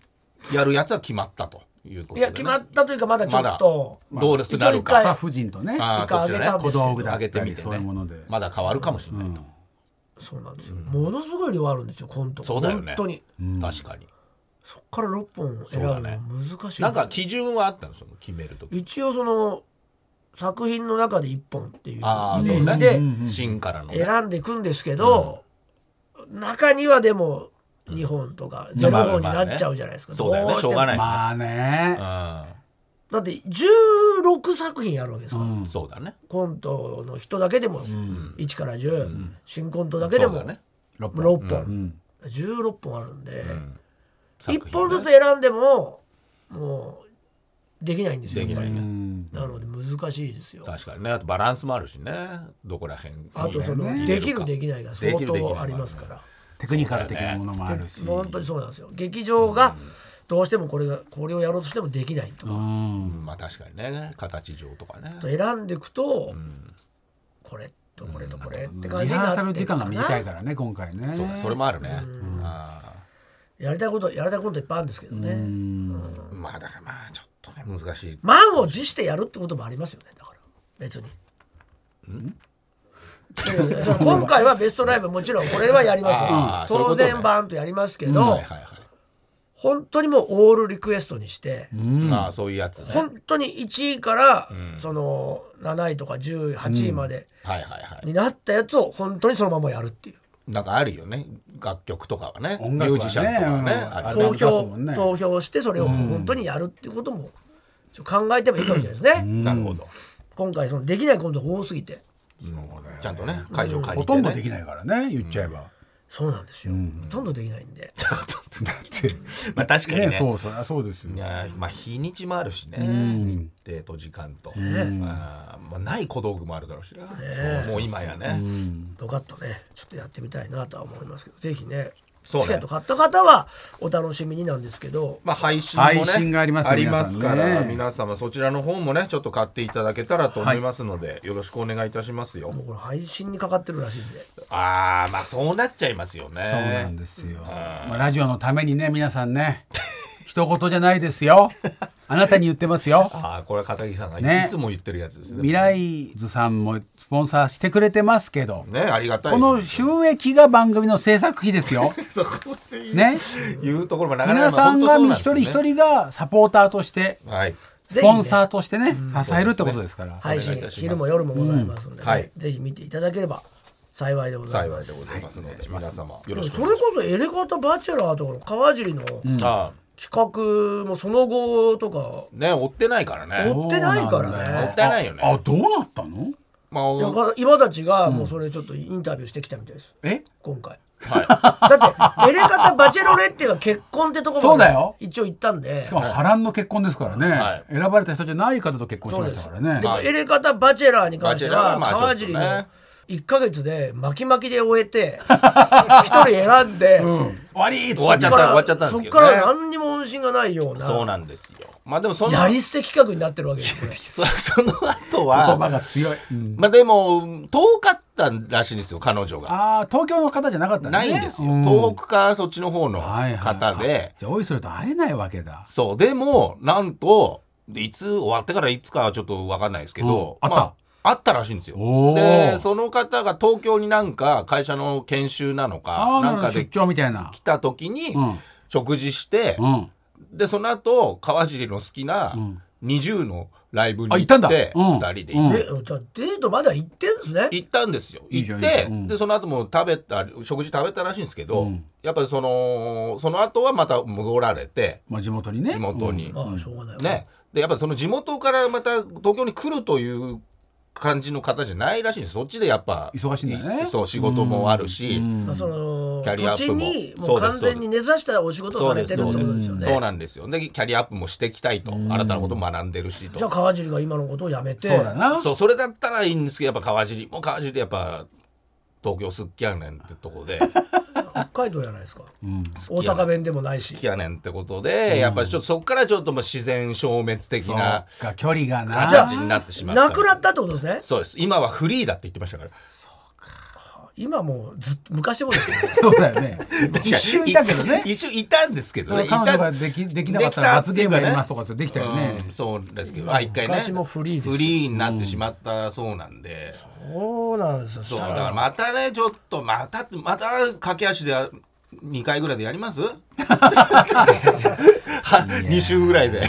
Speaker 2: やるやつは決まったということでね。
Speaker 1: いや決まったというかまだちょっと、
Speaker 2: どうですなるか。
Speaker 3: スタッフ陣とね
Speaker 2: ああそっちだね
Speaker 3: 小道具だ
Speaker 2: 上
Speaker 3: ったり
Speaker 2: げてみてね。
Speaker 3: そういうもので。
Speaker 2: まだ変わるかもしれないと。
Speaker 1: そうなんですよ、ものすごい量あるんですよコント。
Speaker 2: そうだよね。
Speaker 1: 本当に。
Speaker 2: 確かに
Speaker 1: そっから6本選ぶのは難しい。
Speaker 2: なんか基準はあったの？その決めるとき
Speaker 1: 一応その作品の中で1本っていう。イメージ
Speaker 2: ね。
Speaker 1: で選んでいくんですけど、中にはでも2本とか0本になっちゃうじゃないですか、
Speaker 2: そうだよね。
Speaker 1: どし
Speaker 2: ょうがない
Speaker 3: まあね。
Speaker 1: だって16作品やるわけですから、
Speaker 2: うん。そうだね。
Speaker 1: コントの人だけでも1から10、新コントだけでも
Speaker 2: そうだね。
Speaker 3: 6
Speaker 1: 6本、
Speaker 3: うん。
Speaker 1: 16本あるんで、
Speaker 2: 作品
Speaker 1: 1本ずつ選んでももうできないんですよ
Speaker 2: できない。ね。
Speaker 3: うん。
Speaker 1: なので難しいですよ。
Speaker 2: 確かにね。あとバランスもあるしね。どこら辺に
Speaker 1: あとその
Speaker 3: ね
Speaker 1: できるできないが相当ありますから。
Speaker 3: テクニカル的なものもあるし。
Speaker 1: で本当にそうなんですよ。劇場がどうしてもこれがこれをやろうとしてもできないとか、
Speaker 3: うん。
Speaker 2: まあ確かにね。形上とかね。
Speaker 1: 選んでいくと、これとこれとこれって感じになって
Speaker 3: リハーサル時間が短いからね今回ね。
Speaker 2: そう。それもあるね。あ
Speaker 1: やりたいことやりたいこといっぱいあるんですけどね、
Speaker 2: ーままあだからまあちょっとね難しい。
Speaker 1: 満を持してやるってこともありますよねだから。別に。今回はベストライブもちろんこれはやります
Speaker 2: そういうことね。
Speaker 1: 然バーンとやりますけど、
Speaker 2: はいはいはい。
Speaker 1: 本当にもうオールリクエストにして、
Speaker 2: ああそういうやつね。
Speaker 1: 本当に1位から、その7位とか10位8位まで
Speaker 2: はいはいはい。
Speaker 1: になったやつを本当にそのままやるっていう。
Speaker 2: なんかあるよね。楽曲とかはね。ミュージシャンとかはね。
Speaker 1: 投票、投票してそれを本当にやるっていうことも考えてもいいかもしれないですね、
Speaker 2: なるほど。
Speaker 1: 今回そのできないコントが多すぎて。
Speaker 2: ちゃんとね会場借りて
Speaker 3: ほとんどで
Speaker 2: ね
Speaker 3: きないからね言っちゃえば、
Speaker 1: そうなんですよ、ほとんどできないんで。[LAUGHS]
Speaker 3: だって
Speaker 2: まあ確かにね。
Speaker 3: そうそうそうですよ。
Speaker 2: いやまあ日にちもあるしね。日程と時間と。まあまあない小道具もあるだろうしな。そうもう今やね。
Speaker 1: ドカッとねちょっとやってみたいなとは思いますけど。ぜひねチケット買った方はお楽しみになんですけど。
Speaker 2: まあ配信もね
Speaker 3: 配信がありますよ
Speaker 2: ますから
Speaker 3: 皆
Speaker 2: 様そちらの方もねちょっと買っていただけたらと思いますのでよろしくお願いいたしますよ。
Speaker 1: もうこれ配信にかかってるらしいんで。
Speaker 2: ああまあそうなっちゃいますよね。
Speaker 3: そうなんですよ、まあ、ラジオのためにね皆さんね一言じゃないですよ。[LAUGHS] あなたに言ってますよ。
Speaker 2: ああこれは片桐さんが
Speaker 3: ね
Speaker 2: いつも言ってるやつですね。
Speaker 3: 未来図さんもスポンサーしてくれてますけど。
Speaker 2: ねありがたい
Speaker 3: この収益が番組の制作費ですよ。[LAUGHS]
Speaker 2: そこ
Speaker 3: ね。
Speaker 2: 言うところもなかなか
Speaker 3: 皆さんが一人一人がサポーターとして
Speaker 2: はい。
Speaker 3: スポンサーとしてね支えるってことですから。
Speaker 1: 配信昼も夜もございますので、ね。
Speaker 2: はい。
Speaker 1: ぜひ見ていただければ幸いでござい
Speaker 2: 幸い
Speaker 1: ます
Speaker 2: でございますので皆様よろしく
Speaker 1: それこそエレガタバチェラーとかの川尻の
Speaker 2: あ
Speaker 1: 企画もその後とか。
Speaker 2: あね追ってないからね。
Speaker 1: 追ってないからね。
Speaker 2: もったいないよね。
Speaker 3: ああどうなったの？
Speaker 2: まあ
Speaker 1: か今たちがもうそれちょっとインタビューしてきたみたいです。
Speaker 3: え？
Speaker 1: 今回。
Speaker 2: は [LAUGHS]
Speaker 1: だってエレガタバチェロレッテが結婚ってとこまで
Speaker 3: そうだよ。
Speaker 1: 一応行ったんで。
Speaker 3: しかも波乱の結婚ですからね、
Speaker 2: はい。
Speaker 3: 選ばれた人じゃない方と結婚しましたからね。
Speaker 1: でもエレガタバチェラーに関しては川尻の1か月で巻き巻きで終えて [LAUGHS] 一人選んで、
Speaker 3: 終わり
Speaker 2: 終わっちゃった。終わっちゃったんですけどね。
Speaker 1: そっから何にも音信がないよう
Speaker 2: いそう
Speaker 1: な
Speaker 2: なんですよ。まあでもその
Speaker 1: やり捨て企画になってるわけですよ
Speaker 2: そ [LAUGHS] その後
Speaker 3: 言
Speaker 2: は
Speaker 3: 葉が強い、うん。
Speaker 2: まあでも遠かったらしいんですよ彼女が。
Speaker 3: ああ東京の方じゃなかったんだね。
Speaker 2: ないんですよ。
Speaker 3: う
Speaker 2: 東北かそっちの方の
Speaker 3: はいはい
Speaker 2: 方で。
Speaker 3: じゃあおいそれと会えないわけだ。
Speaker 2: そう。でもなんとでいつ終わってからいつかはちょっと分かんないですけど、
Speaker 3: うん。あった。
Speaker 2: まああったらしいんですよ。でその方が東京になんか会社の研修なのか
Speaker 3: な
Speaker 2: んかで
Speaker 3: 張みたいな。
Speaker 2: 来た時に
Speaker 3: うん。
Speaker 2: 食事して、
Speaker 3: うん。
Speaker 2: でその後川尻の好きな
Speaker 3: うん。
Speaker 2: 20のライブに行
Speaker 3: っ
Speaker 2: て
Speaker 3: うん。
Speaker 2: 2人で行って、
Speaker 1: でじゃあデートまだ行ってんですね。
Speaker 2: 行ったんですよ。行ってでその後も食べた食事食べたらしいんですけど、
Speaker 3: うん。
Speaker 2: やっぱりそのその後はまた戻られて
Speaker 3: まあ地元にね。
Speaker 2: 地元に、
Speaker 1: ああしょうがないわ。
Speaker 2: ね。でやっぱりその地元からまた東京に来るという感じの方じゃないらしいんです。そっちでやっぱ
Speaker 3: 忙しいんだね。
Speaker 2: そう仕事もあるし、
Speaker 1: その
Speaker 2: キャリアア
Speaker 1: 土
Speaker 2: ップも。
Speaker 1: 地にも
Speaker 2: そう
Speaker 1: 完全に根ざしたお仕事をされてるってことですよね。
Speaker 2: そうなんですよ。でキャリアアップもしていきたいと、新たなことも学んでるしと。
Speaker 1: じゃあ川尻が今のことをやめて。
Speaker 3: そうだな。
Speaker 2: そうそれだったらいいんですけどやっぱ川尻も川尻でやっぱ東京好きやねんってとこで
Speaker 1: 北海道じゃないですか。
Speaker 3: うん。
Speaker 1: 大阪弁でもないし。
Speaker 2: 好きやねんってことで、やっぱりちょっとそこからちょっともう自然消滅的な
Speaker 3: か距離がな。
Speaker 2: 形になってしまった。
Speaker 1: なくなったってことですね。
Speaker 2: そうです。今はフリーだって言ってましたから
Speaker 1: 今もうずっと昔もですよ。ね
Speaker 3: そうだよね。一瞬いたけどね。
Speaker 2: 一瞬いたんですけどね。い
Speaker 3: 彼
Speaker 2: た
Speaker 3: 女ができできなかったら罰ゲームやりますとかできたよね。
Speaker 2: うんそうですけど。あ一回ね。
Speaker 1: 昔もフリーですよ。
Speaker 2: フリーになってしまったそうなんで、
Speaker 1: そうなんですよ。
Speaker 2: そうだからまたねちょっとまたまた駆け足で2回ぐらいでやります？[LAUGHS] は2週ぐらいで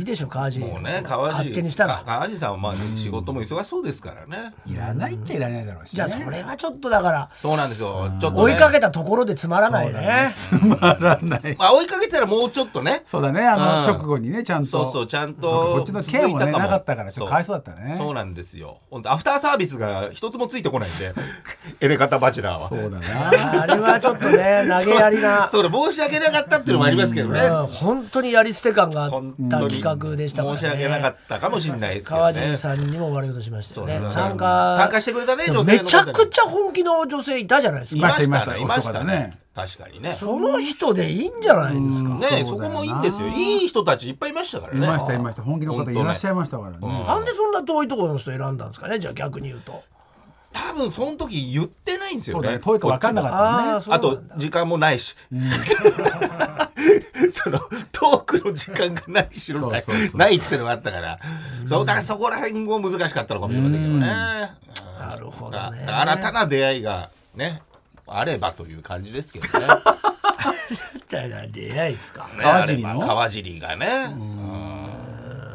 Speaker 1: いやいでしょ川尻。
Speaker 2: もうね川
Speaker 1: 勝
Speaker 2: 尻
Speaker 1: 手にしたら。
Speaker 2: 川尻さんはまあ仕事も忙しそうですからね。
Speaker 3: いらないっちゃいらないだろうしね。
Speaker 1: じゃあそれはちょっとだから
Speaker 2: そうなんですよ。ちょっと、ね、
Speaker 1: 追いかけたところでつまらないね。
Speaker 3: まらない。
Speaker 2: まあ追いかけてたらもうちょっとね。
Speaker 3: そうだね。あの
Speaker 2: うん。
Speaker 3: 直後にねちゃんと。
Speaker 2: そうそうちゃんと
Speaker 3: こっちの刑もねなかったからちょっとかわいそうだったね。
Speaker 2: そうなんですよ。本当アフターサービスが一つもついてこないんで。[LAUGHS] エレガタバチェラーは。
Speaker 3: そうだな。[LAUGHS]
Speaker 1: あれはちょっとね投げやりな。
Speaker 2: そう。だ申し訳なかったっていうのもありますけどね。
Speaker 1: うん。本当にやり捨て感があっ
Speaker 2: 本
Speaker 1: た
Speaker 2: 当に
Speaker 1: 企画でしたからね。
Speaker 2: 申し訳なかったかもしれないですけど
Speaker 1: 川
Speaker 2: ね
Speaker 1: 尻さんにも悪いことしましたよね。
Speaker 2: ね
Speaker 1: 参加
Speaker 2: 参加してくれたね女性
Speaker 1: めちゃくちゃ本気の女性いたじゃないですか
Speaker 3: いましたいました
Speaker 2: いましたね。確かにね。
Speaker 1: その人でいいんじゃないですか
Speaker 2: ねそこもいいんですよ。いい人たちいっぱいいましたからね。
Speaker 3: いましたいました。本気の方いらっしゃいましたからね。
Speaker 1: なんでそんな遠いところの人選んだんですかねじゃあ逆に言うと。
Speaker 2: 多分その時言ってないんですよね。
Speaker 3: 遠いか分かんなかったね。
Speaker 1: あ
Speaker 2: と時間もないし、[LAUGHS] [LAUGHS] そのトークの時間がないしろないないってのがあったから、そうだからそこら辺も難しかったのかもしれませんけどね。な
Speaker 1: るほどね。
Speaker 2: 新たな出会いがねあればという感じですけどね。[LAUGHS]
Speaker 1: みたいな出会いですか？
Speaker 3: 川尻
Speaker 2: がね。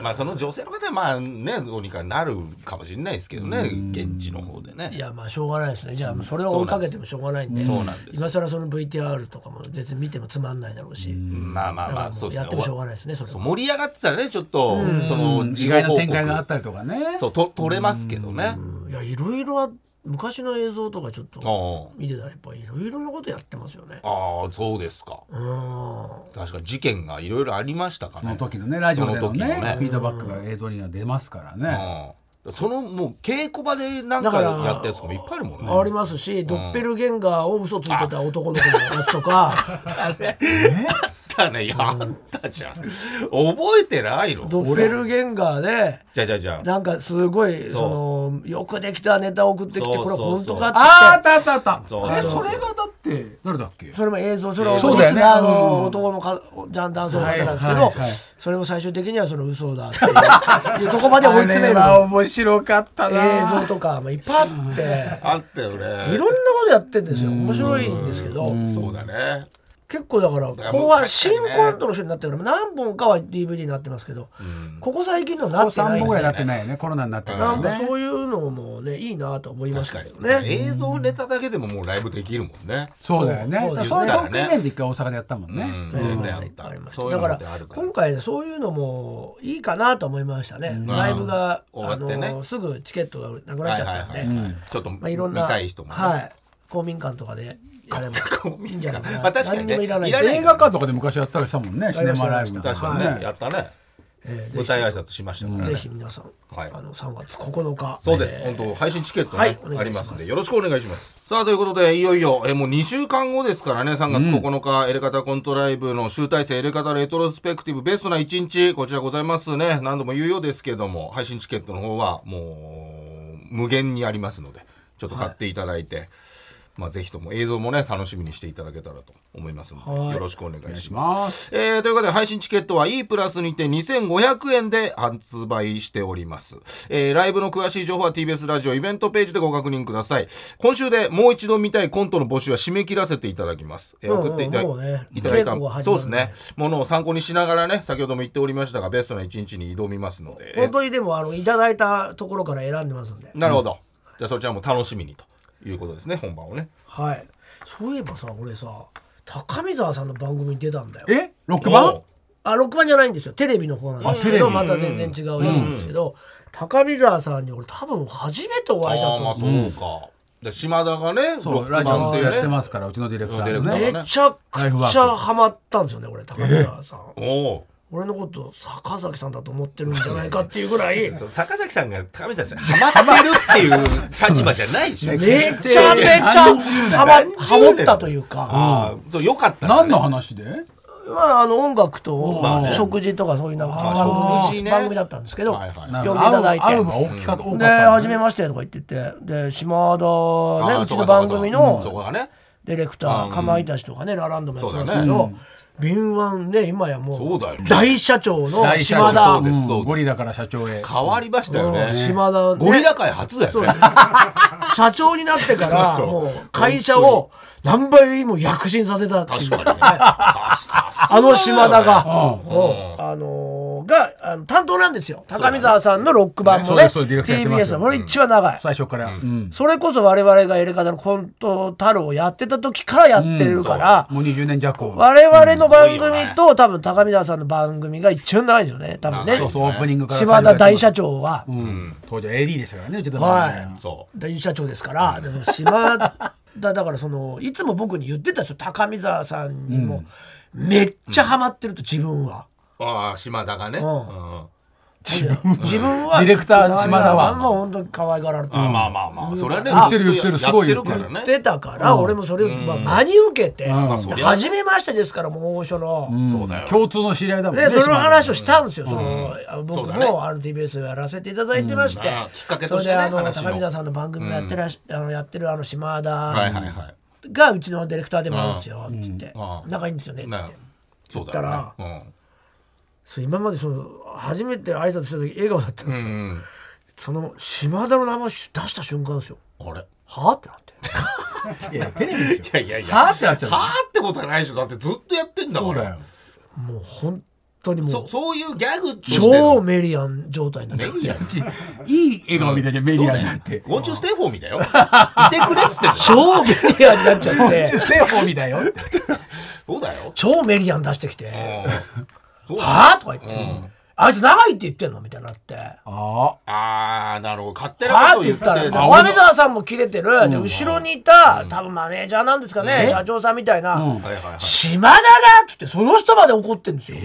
Speaker 2: うんまあその女性の方はまあねどうにかなるかもしれないですけどね現地の方で
Speaker 1: い
Speaker 2: ね。
Speaker 1: やまあしょうがないですね。じゃあそれを追いかけてもしょうがないんで。
Speaker 2: そうなんです。
Speaker 1: 今更その VTR とかも全然見てもつまんないだろうし。
Speaker 2: まあまあまあそうですね。
Speaker 1: やってもしょうがないですねそれ
Speaker 2: 盛り上がってたらねちょっとその
Speaker 3: 意外な展開があったりとかね。
Speaker 2: そうと取れますけどね。
Speaker 1: いやいろいろは昔の映像とかちょっ
Speaker 2: あ
Speaker 1: と
Speaker 2: あ
Speaker 1: 見てたらやっぱいろいろなことやってますよね。
Speaker 2: ああそうですか。
Speaker 1: うん。
Speaker 2: 確か事件がいろいろありましたか
Speaker 3: その
Speaker 2: ね。
Speaker 3: 時のねラジオでの
Speaker 2: その時の
Speaker 3: ね。
Speaker 2: ね
Speaker 3: フィードバックが映像には出ますからね。
Speaker 2: うん。そのもう稽古場でなんかやったやつとかもいっぱいあるもんね。
Speaker 1: ありますし、ドッペルゲンガーを嘘ついてた男の子のやつとか [LAUGHS]
Speaker 2: だね。やったじゃん。覚えてないの？
Speaker 1: ドッペルゲンガーで
Speaker 2: じゃあじゃあじゃあ。
Speaker 1: なんかすごいそのよくできたネタを送ってきてこれ本当かっ
Speaker 3: あーあっ
Speaker 1: て
Speaker 3: たあったあった。えそれがだって誰だっけ？
Speaker 1: それも映像それを
Speaker 3: そうだよね。
Speaker 1: リスナー
Speaker 3: うん。
Speaker 1: の男のかジャンダンスの方なんですけど、それも最終的にはその嘘だっていうとこまで追い詰める。[LAUGHS]
Speaker 3: あれは面白かったな。
Speaker 1: 映像とかもいっぱいあって。
Speaker 2: あったよね。
Speaker 1: いろんなことやってんですよ。面白いんですけど。
Speaker 2: そうだね。
Speaker 1: 結構だから後半新コントの人になってから何本かは DVD になってますけどここ最近のはなってない
Speaker 3: 3本ぐらいなってないよね。コロナになってか
Speaker 1: なん
Speaker 3: らね
Speaker 1: かそういうのもねいいなと思いましたけどね。
Speaker 2: 映像ネタだけでももうライブできるもんね。
Speaker 3: そうだよね。
Speaker 1: そうですね。
Speaker 3: そういう特典で一回大阪でやったもんね。
Speaker 1: だから今回そういうのもいいかなと思いましたね、ライブがあ
Speaker 2: 終わってね。
Speaker 1: のすぐチケットがなくなっちゃったんで、
Speaker 2: ちょっと
Speaker 1: まあ、いろん
Speaker 2: 見
Speaker 1: な
Speaker 2: たい人もね。
Speaker 1: はい、公民館とかでやればいいんじゃない？かな、
Speaker 2: まあ確かにね。
Speaker 1: らない。
Speaker 3: 映画館とかで昔やったりしたもんねシネマライブ。
Speaker 1: やりました
Speaker 2: 確かにね、
Speaker 1: はい。
Speaker 2: やったね。
Speaker 1: え
Speaker 2: 舞台挨拶しましたから
Speaker 1: ひぜ
Speaker 2: ね。
Speaker 1: ひ皆さん、
Speaker 2: はい。
Speaker 1: あの3月9日。
Speaker 2: そうです、
Speaker 1: えー
Speaker 2: 本当配信チケットね、
Speaker 1: はい。
Speaker 2: ありますんでよろしくお願いします。さあということでいよいよえもう2週間後ですからね3月9日、エレカタコントライブの集大成エレカタレトロスペクティブベストな1日こちらございますね。何度も言うようですけども配信チケットの方はもう無限にありますのでちょっと買っていただいて、まあぜひとも映像もね楽しみにしていただけたらと思いますので、
Speaker 1: はい。
Speaker 2: よろしくお願いします。
Speaker 3: します。
Speaker 2: えーということで配信チケットは E プラスにて2500円で発売しております、えーライブの詳しい情報は TBS ラジオイベントページでご確認ください。今週でもう一度見たいコントの募集は締め切らせていただきます、えー
Speaker 1: うんうん
Speaker 2: 送っていただ
Speaker 1: もうね
Speaker 2: いただいた
Speaker 1: 稽古が始まる
Speaker 2: そうですね。ものを参考にしながらね先ほども言っておりましたがベストな一日に挑みますので、えー
Speaker 1: 本当にでもあのいただいたところから選んでますんで。
Speaker 2: なるほど、じゃあそちらも楽しみにということですね本番をね。
Speaker 1: はい。そういえばさ俺さ高見沢さんの番組に出たんだよ。
Speaker 3: え？ロック版？
Speaker 1: あロック版じゃないんですよ。テレビの方なんですけどまた全然違うやつなんですけど、高見沢さんに俺多分初めてお会いしちゃ
Speaker 2: ああまあそうか、で島田がね
Speaker 3: そうラジオでやってますからうちのディレクターの
Speaker 2: ディレク
Speaker 3: ね。
Speaker 1: めちゃくちゃハマったんですよね俺高見沢さん、
Speaker 2: おお
Speaker 1: 俺のこと坂崎さんだと思ってるんじゃないかっていうぐらい [LAUGHS]
Speaker 2: 坂崎さんが高見さんにハマってるっていう立場じゃないでしょ。[LAUGHS]
Speaker 1: めちゃめちゃハマハモったというか
Speaker 2: ああ、そうよかった、ね。
Speaker 3: 何の話で
Speaker 1: まああの音楽と食事とかそういうなんか
Speaker 2: まあ食事ね
Speaker 1: 番組だったんですけど
Speaker 2: はいはい
Speaker 1: 呼んでいただいてで初めましてとか言っててで島田ねうちの番組
Speaker 2: そ
Speaker 1: の
Speaker 2: こがね。
Speaker 1: ディレクターかまいたちとかねラランドもやってます
Speaker 2: そうだ
Speaker 1: けど敏腕ね今やも
Speaker 2: そう
Speaker 1: 大社長の島田。
Speaker 2: そうですそうです。
Speaker 3: ゴリラから社長へ。
Speaker 2: 変わりましたよ
Speaker 1: うん
Speaker 2: ね。
Speaker 1: 島田ね。
Speaker 2: ゴリラ界初だよね。
Speaker 1: 社長になってから [LAUGHS] もう会社を何倍も躍進させたっていう。
Speaker 2: 確かにね。
Speaker 1: あの島田が、
Speaker 3: うん。
Speaker 1: あのーがあの担当なんですよ。高見沢さんのロック版もね。
Speaker 3: そうですそうです。ディレクターやってます
Speaker 1: TBS の。これ一番長い、
Speaker 3: 最初から。うん。
Speaker 1: それこそ我々がやり方のコント太郎をやってた時からやってるから、
Speaker 3: もう20年弱
Speaker 1: 我々の番組と多分高見沢さんの番組が一番長いんですよね。多分ね。
Speaker 3: そうそうオープニングから。
Speaker 1: 島田大社長は、
Speaker 3: うん。当時は AD でしたからねうちの
Speaker 1: はい
Speaker 3: 番組は
Speaker 2: そ
Speaker 1: 大社長ですから、でも島田だからそのいつも僕に言ってたんですよ高見沢さんにも、めっちゃハマってると自分は。
Speaker 2: う。ああ、島田がね。
Speaker 1: うん
Speaker 2: うん
Speaker 1: 自分は。
Speaker 3: ディレクター島田は
Speaker 1: もう本当に可愛がられてる。
Speaker 2: あまあまあまあ。それはね
Speaker 1: 言
Speaker 3: ってる言ってるすごい言ってる
Speaker 2: やってるからね
Speaker 1: 言ってたから、俺もそれを、まあ、真に受けて、初めましてですからもう大御所の。
Speaker 2: そうだよ。
Speaker 3: 共通の知り合いだもんね。
Speaker 1: でその話をしたんですよ、その僕も、あの TBS をやらせていただいてまして、
Speaker 2: うん。あきっかけとしてね
Speaker 1: それであの
Speaker 2: 話の。
Speaker 1: 高見沢さんの番組もやってらし、あのやってるあの島田。
Speaker 2: はいはいはい。
Speaker 1: がうちのディレクターでもあるんですよ、つって、
Speaker 2: うん。
Speaker 1: 仲いいんですよね。って、
Speaker 2: ねそうだよね。
Speaker 1: そう今までその初めて挨拶した時笑顔だったんですよ、
Speaker 2: うんうん。
Speaker 1: その島田の名前出した瞬間ですよ。
Speaker 2: あれ？
Speaker 1: はあってなって。
Speaker 3: いやテレビでし
Speaker 2: いやいやい
Speaker 3: ょ
Speaker 2: や。
Speaker 3: はあってなっちゃう
Speaker 2: はあってことはないでしょ。だってずっとやってんだから。
Speaker 3: そうだよ。
Speaker 1: もう本当にも
Speaker 2: そうそういうギャグ
Speaker 1: 超
Speaker 2: の。
Speaker 1: メリアン状態になっちゃって。
Speaker 2: メリアン。
Speaker 3: いい笑顔みたいじゃんメリアンになって。
Speaker 2: Won't you stay for me だよ。いてくれっつって
Speaker 1: 超メリアンになっちゃって。
Speaker 3: stay for meだよ。
Speaker 2: そうだよ。
Speaker 1: 超メリアン出してきて。
Speaker 2: そう「
Speaker 1: はあ?」とか言って、あいつ長いって言ってんのみたいになって。
Speaker 3: あ。
Speaker 2: ああなるほど。勝手な
Speaker 1: はあって
Speaker 2: こと言って
Speaker 1: 言ったら、亀澤さんも切れてる。で、後ろにいた、多分マネージャーなんですかね、社長さんみたいな、
Speaker 2: はいはいはい。
Speaker 1: 島田だっつって、その人まで怒ってんですよ。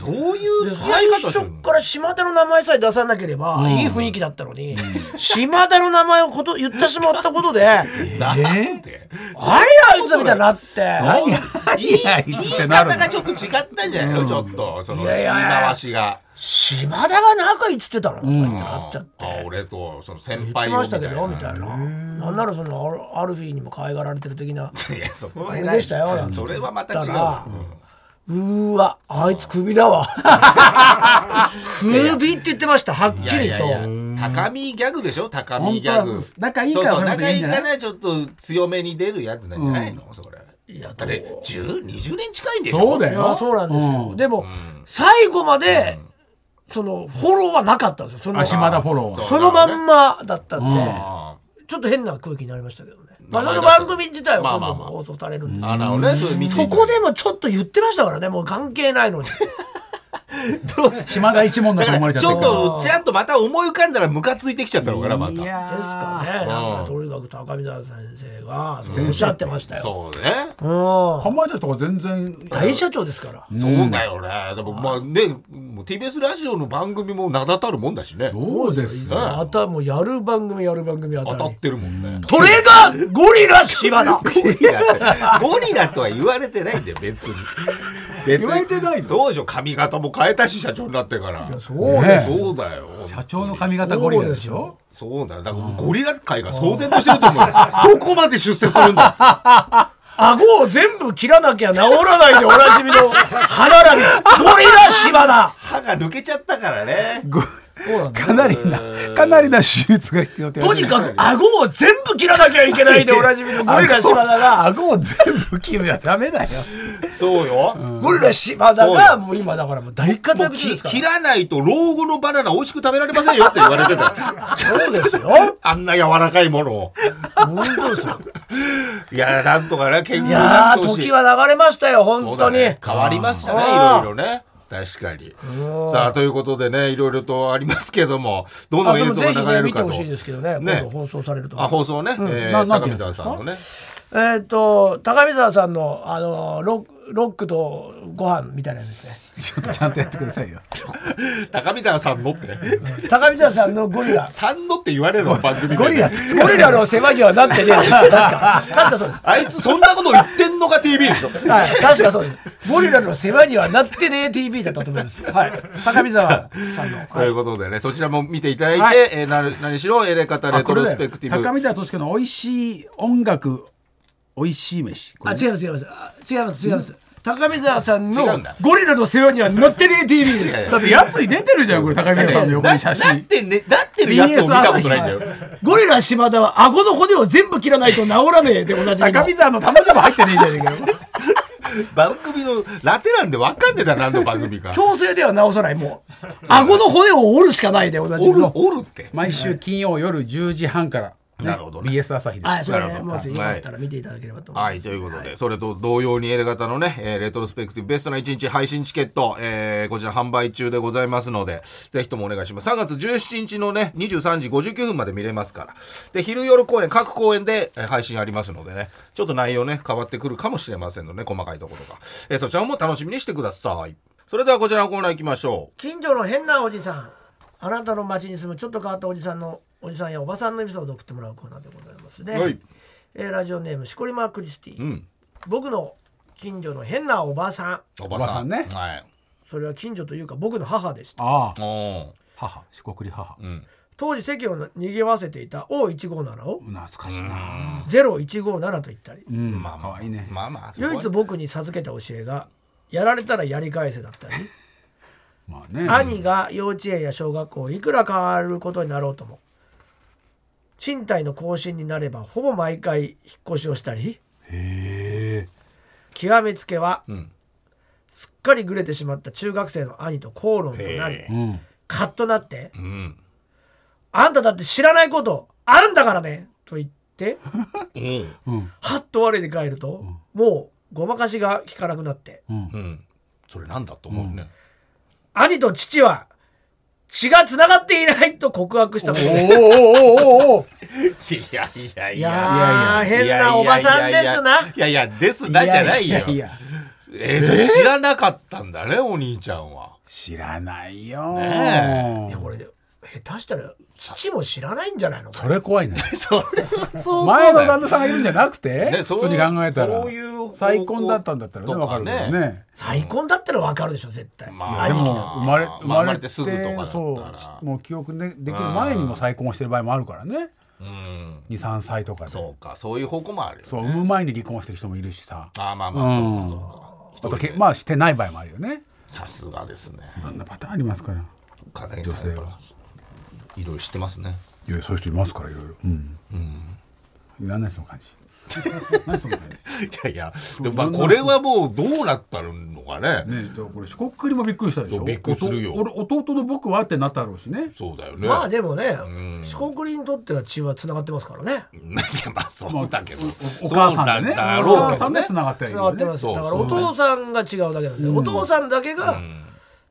Speaker 2: どういう
Speaker 1: で
Speaker 2: 使
Speaker 1: 最
Speaker 2: い方してるの？
Speaker 1: 初から島田の名前さえ出さなければ、いい雰囲気だったのに、島田の名前をこと言ってしまったことで、あれ
Speaker 2: なんて？
Speaker 1: あいつみたいになって、
Speaker 3: 何が
Speaker 2: 言い
Speaker 3: 何が
Speaker 2: 言い
Speaker 3: いつってなるの？
Speaker 2: 方がちょっと違ったんじゃないの？ちょっとその
Speaker 1: いやいや。
Speaker 2: 言い回しが
Speaker 1: 島田が仲いいっつってたの？とか言ってなっちゃって。
Speaker 2: あ俺とその先
Speaker 1: 言って
Speaker 2: 輩をみたいな
Speaker 1: ましたけどみたいな。な。んならそのアルフィーにも可愛がられてる的な。い
Speaker 2: やそこは
Speaker 1: 俺
Speaker 2: 偉い。
Speaker 1: でしたよなんて。
Speaker 2: それはまた違う。
Speaker 1: 言ったら
Speaker 2: わ
Speaker 1: うーわあいつクビだわ。クビって言ってましたはっき
Speaker 2: いやい
Speaker 1: りと
Speaker 2: やいや高見ギャグでしょ？高見ギャグ。
Speaker 3: 仲いいから
Speaker 2: 仲いいからちょっと強めに出るやつなんじゃないの？それ。
Speaker 1: いや
Speaker 2: だって10 20年近いんでしょ？
Speaker 1: い
Speaker 3: そうだよ。
Speaker 1: やそうなんですよ、
Speaker 3: うん。
Speaker 1: でも、最後まで、そのフォローはなかったんですよ。その
Speaker 3: あ島田フォロー
Speaker 2: そ
Speaker 1: のまんまだったんで、
Speaker 2: あ
Speaker 1: ちょっと変な空気になりましたけどね、まあ、その番組自体は今
Speaker 2: まあまあまあ
Speaker 1: 度も放送されるんですけど、
Speaker 2: そ
Speaker 1: こでもちょっと言ってましたからね。もう関係ないのに
Speaker 3: 島田一門だ
Speaker 2: だからち
Speaker 3: と思われちゃった
Speaker 2: ょっとちらっとまた思い浮かんだらムカついてきちゃったのかなまた。
Speaker 3: いやー
Speaker 1: ですかね。なんかとにかく高見沢先生がそうおっしゃってましたよ、
Speaker 2: そうね
Speaker 1: うん、
Speaker 3: かまいたちとか全然。
Speaker 1: 大社長ですから。
Speaker 2: そうだよね。でもまあねもう TBS ラジオの番組も名だたるもんだしね。
Speaker 3: そうですよ。
Speaker 1: またもうやる番組やる番組
Speaker 2: 当たってるもんね。
Speaker 1: それがゴリラ島田
Speaker 2: ゴリラってゴリラとは言われてないんだよ別に。別に。
Speaker 3: 言われてないの？
Speaker 2: そうでしょ髪型も変えたし社長になってから。
Speaker 1: そうです。
Speaker 2: そうだよ。
Speaker 3: 社長の髪型ゴリラでしょ？
Speaker 2: そうだよ。だからゴリラ界が騒然としてると思うよ。どこまで出世するんだ。
Speaker 1: 顎を全部切らなきゃ治らないでおなじみの歯並び。ゴリラ島田
Speaker 2: 歯が抜けちゃったからね
Speaker 3: かなりなかなりな手術が必要
Speaker 1: とにかく顎を全部切らなきゃいけないでおなじみのゴリラ島田が
Speaker 3: 顎を全部切るやダメだよ。
Speaker 2: そうよ、
Speaker 1: ゴリラ島田がもう今だからもう大活躍中ですから。
Speaker 2: 切らないと老後のバナナ美味しく食べられませんよって言われてた。
Speaker 1: そうですよ。
Speaker 2: あんな柔らかいものを。
Speaker 1: 本当ですよ。
Speaker 2: いやなんとかね健康
Speaker 1: い
Speaker 2: に
Speaker 1: やー
Speaker 2: なってほしい。
Speaker 1: 時は流れましたよ本当に、
Speaker 2: 変わりましたねいろいろね確かに。さあということでねいろいろとありますけどもどの
Speaker 1: あ
Speaker 2: 映像が流れるかと。
Speaker 1: 見てほしいですけどね
Speaker 2: ね。
Speaker 1: 今度放送されると
Speaker 2: あ放送ね、えー
Speaker 3: ななん
Speaker 2: 高見沢さんのね。
Speaker 1: えーっと高見沢さんのあのロックロックとご飯みたいなやつですね
Speaker 3: ちょっとちゃんとやってくださいよ。[LAUGHS]
Speaker 2: 高見沢さんのって。
Speaker 1: 高見沢さんのゴリラ。
Speaker 2: さんのって言われるの番組で。
Speaker 3: ゴリラ
Speaker 1: ゴリラの世話にはなってねえ [LAUGHS] 確か。確かそうです。
Speaker 2: あいつそんなこと言ってんのが TV でしょ。[LAUGHS]
Speaker 1: はい、確かそうです。ゴリラの世話にはなってねえ TV だったと思います。はい。高見沢さんの。
Speaker 2: ということでねそちらも見ていただいて、
Speaker 1: はい。
Speaker 2: えー何しろエレカタレトロスペクティブ。
Speaker 3: 高見田敏子の美味しい音楽美味しい飯。こ
Speaker 1: あ、
Speaker 3: れ
Speaker 1: 違います、違います。あ違います、違います。高見沢さんの
Speaker 2: 違うんだ。
Speaker 1: ゴリラの世話にはなってねえ TV です。
Speaker 3: だってやつに出てるじゃんこれ高見田さんの横
Speaker 2: な
Speaker 3: に写
Speaker 2: なっ
Speaker 3: 真
Speaker 2: てねなってるやつを見たことないんだよ。
Speaker 1: ゴリラ島田は顎の骨を全部切らないと治らねえで同じみの。
Speaker 3: 高見沢の玉じゃも入ってねえじゃねえかよ。
Speaker 2: 番組のラテなんで分かんねえだろ何の番組か。
Speaker 1: 強制では治さない、もう。顎の骨を折るしかないで同じ
Speaker 2: おる
Speaker 1: みの。
Speaker 2: おるって。
Speaker 3: 毎週金曜夜10時半から、ね
Speaker 2: なるほどね
Speaker 3: BS 朝日です、
Speaker 1: はい、それ
Speaker 2: なるほど
Speaker 1: もしよかったら見ていただければと思います。
Speaker 2: はい、ということで、それと同様にエレ型のね、えーレトロスペクティブベストな1日配信チケット、えーこちら販売中でございますので、ぜひともお願いします。3月17日のね、23時59分まで見れますから。で、昼夜公演、各公演で、えー配信ありますのでね、ちょっと内容ね、変わってくるかもしれませんのでね、細かいところが。えーそちらも楽しみにしてください。それではこちらのコーナー行きましょう。
Speaker 1: 近所の変なおじさん。あなたの町に住むちょっと変わったおじさんのおじさんやおばさんのエピソードを送ってもらうコーナーでございますね、
Speaker 2: はい。
Speaker 1: えーラジオネームしこりまクリスティ、
Speaker 2: うん。
Speaker 1: 僕の近所の変なおばさん。
Speaker 2: おば
Speaker 3: さんね。
Speaker 2: はい。
Speaker 1: それは近所というか僕の母でした。
Speaker 3: ああ。母。四国里母。
Speaker 2: うん。
Speaker 1: 当時席を賑わせていた O157 を
Speaker 3: 懐かしいな。
Speaker 1: 0157と言ったり。
Speaker 3: うん。
Speaker 2: まあ
Speaker 3: かわいいね。
Speaker 2: まあまあ
Speaker 1: 唯一僕に授けた教えがやられたらやり返せだったり、[LAUGHS]
Speaker 3: まあね。
Speaker 1: 兄が幼稚園や小学校いくら変わることになろうとも賃貸の更新になればほぼ毎回引っ越しをしたり。
Speaker 3: へえ。
Speaker 1: 極めつけは
Speaker 2: うん。
Speaker 1: すっかりぐれてしまった中学生の兄と口論となりカッとなって
Speaker 2: うん「
Speaker 1: あんただって知らないことあるんだからね!」と言って
Speaker 2: うん。
Speaker 3: うん
Speaker 1: はっと我に返ると、もうごまかしが効かなくなって。
Speaker 3: うん。
Speaker 2: うん。それなんだと思うね。
Speaker 1: 兄と父は血がつながっていないと告白したことです
Speaker 3: おーおーおーおーお
Speaker 2: いやいやい
Speaker 1: いやー変なおばさんですな。い
Speaker 2: やいやですなじゃないよ。
Speaker 3: やいや
Speaker 2: えー知らなかったんだねお兄ちゃんは。
Speaker 3: 知らないよ。
Speaker 2: ね
Speaker 1: いやこれ下手したら父も知らないんじゃないの？
Speaker 3: それ怖いね。
Speaker 2: そ [LAUGHS] れそう。[LAUGHS]
Speaker 3: 前の旦那さんがいるんじゃなくて、
Speaker 2: ねそう
Speaker 3: 普通に考えたら。
Speaker 2: そういう
Speaker 3: 再婚だったんだったらね
Speaker 2: とか
Speaker 3: わかるけ
Speaker 2: ね
Speaker 3: どね。
Speaker 1: 再婚だったらわかるでしょ絶対、
Speaker 2: まあ
Speaker 3: でも
Speaker 1: 兄貴だ
Speaker 3: 生まれ
Speaker 2: まあ
Speaker 3: 生まれ
Speaker 2: てすぐとかだったら。
Speaker 3: そうもう記憶ねできる前にも再婚してる場合もあるからね。
Speaker 2: うん。
Speaker 3: 23歳とかで。
Speaker 2: そうかそういう方向もあるよ
Speaker 3: そう産む前に離婚してる人もいるしさ。
Speaker 2: あーまあまあそうかそうか。
Speaker 3: あとけまあしてない場合もあるよね。
Speaker 2: さすがですね。
Speaker 3: あんなパターンありますから。
Speaker 2: 片桐さんやっぱいろいろ知ってますね。
Speaker 3: いやそういう人いますからいろいろ。うん、いらないその感じ。[LAUGHS] 何その感じ。
Speaker 2: いやいやでもまあこれはもうどうなったのかね。
Speaker 3: ねえ、じゃあこれ四国りもびっくりしたでしょ。
Speaker 2: そうびっくりするよ。
Speaker 3: おと俺弟の僕はってなったろうしね。
Speaker 2: そうだよね。
Speaker 1: まあでもね
Speaker 2: ん。
Speaker 1: 四国にとっては血はつながってますからね。
Speaker 2: い [LAUGHS] やまあそうだけど。
Speaker 3: お母さんでね。
Speaker 2: そうだ
Speaker 3: お
Speaker 2: ろうけどね。
Speaker 3: 母さんでつながってる
Speaker 1: つながってます。
Speaker 2: そう
Speaker 1: だからお父さんが違うだけなん。で、お父さんだけが
Speaker 2: ん。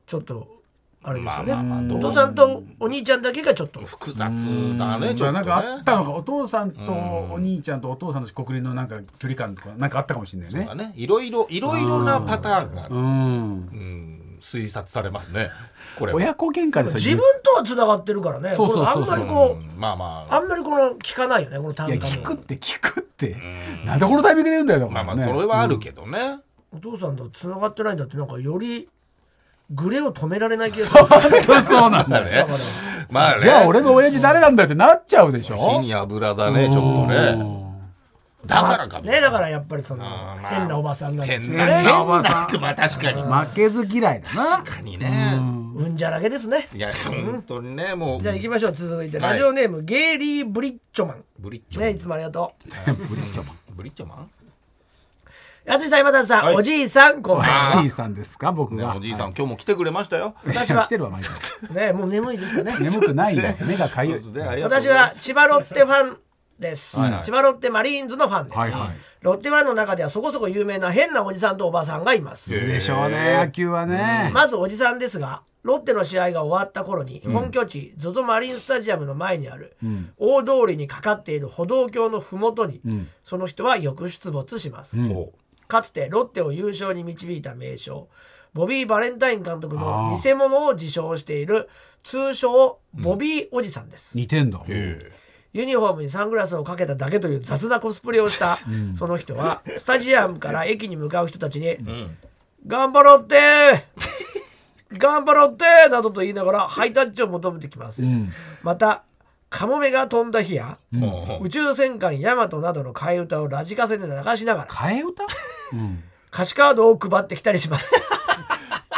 Speaker 1: ちょっとあれですよね、
Speaker 2: まあまあまあ
Speaker 1: お父さんとお兄ちゃんだけがちょっと。
Speaker 2: 複雑だねちょっとね。
Speaker 3: じゃあなんかあったのかお父さんとお兄ちゃんとお父さんの四国りのなんか距離感とかなんかあったかもしれないね
Speaker 2: だね。いろいろいろいろなパターンが
Speaker 3: うん。
Speaker 2: うん。推察されますね。これは。
Speaker 3: 親子喧嘩で
Speaker 1: 自分とはつながってるからね。
Speaker 3: そうそうそうそう。
Speaker 1: これあんまりこう、
Speaker 2: うん。まあまあ。
Speaker 1: あんまりこの聞かないよねこの単
Speaker 3: いや
Speaker 1: 価も
Speaker 3: 聞くって聞くって。なんでこのタイミングで言うんだよ
Speaker 2: まあまあそれはあるけどね。
Speaker 1: お父さんとつながってないんだってなんかよりグレを止められない気がする。
Speaker 3: そうなんだよ
Speaker 2: ねまあね。
Speaker 3: じゃあ俺の親父誰なんだよってなっちゃうでしょ？
Speaker 2: 火に油だねちょっとね。だからかも。
Speaker 1: ねだからやっぱりその
Speaker 2: まあ
Speaker 1: 変なおばさんなんです
Speaker 2: 変な
Speaker 1: よね。
Speaker 3: 変なおばさん。
Speaker 2: まあ確かに。
Speaker 3: 負けず嫌いだな。
Speaker 2: 確かにね。
Speaker 1: うん。じゃらけですね。
Speaker 2: いや本当にねもう。
Speaker 1: じゃあ行きましょう続いて。
Speaker 2: はい。
Speaker 1: ラジオネーム、ゲイリー・ブリッチョマン。
Speaker 2: ブリッチョマン。
Speaker 1: ねいつもありがと
Speaker 3: ブリッジョマン。
Speaker 2: ブリッチョマン？
Speaker 1: う安井さん今田さん、
Speaker 2: はい。
Speaker 1: おじいさんこんばんは。
Speaker 3: おじいさんですか僕は。
Speaker 2: ねおじいさん今日も来てくれましたよ。
Speaker 1: 私は。
Speaker 3: 来てるわ毎日。[LAUGHS]
Speaker 1: ねもう眠いですかね。
Speaker 3: 眠くないよ目がかゆい。
Speaker 2: そうですね。ありがとうご
Speaker 1: 私
Speaker 2: ざいます。
Speaker 1: は千葉ロッテファンです、
Speaker 2: はい。はい
Speaker 1: 千葉ロッテマリーンズのファンです、
Speaker 3: はいはい。
Speaker 1: ロッテファンの中ではそこそこ有名な変なおじさんとおばさんがいます、
Speaker 3: でしょうね野球はね。
Speaker 1: まずおじさんですがロッテの試合が終わった頃に本拠地 ZOZO マリンスタジアムの前にある大通りにかかっている歩道橋の麓にその人はよく出没します、
Speaker 2: お
Speaker 1: かつてロッテを優勝に導いた名将ボビー・バレンタイン監督の偽物を自称している通称ボビーおじさんです、
Speaker 3: 似てんだ。
Speaker 2: へ
Speaker 1: ユニフォームにサングラスをかけただけという雑なコスプレをしたその人はスタジアムから駅に向かう人たちに「頑張ろうって頑張ろうって!」などと言いながらハイタッチを求めてきます、またカモメが飛んだ日や、
Speaker 2: う
Speaker 1: 宇宙戦艦ヤマトなどの替え歌をラジカセで流しながら
Speaker 3: 替え歌？うん
Speaker 1: 歌詞カードを配ってきたりします。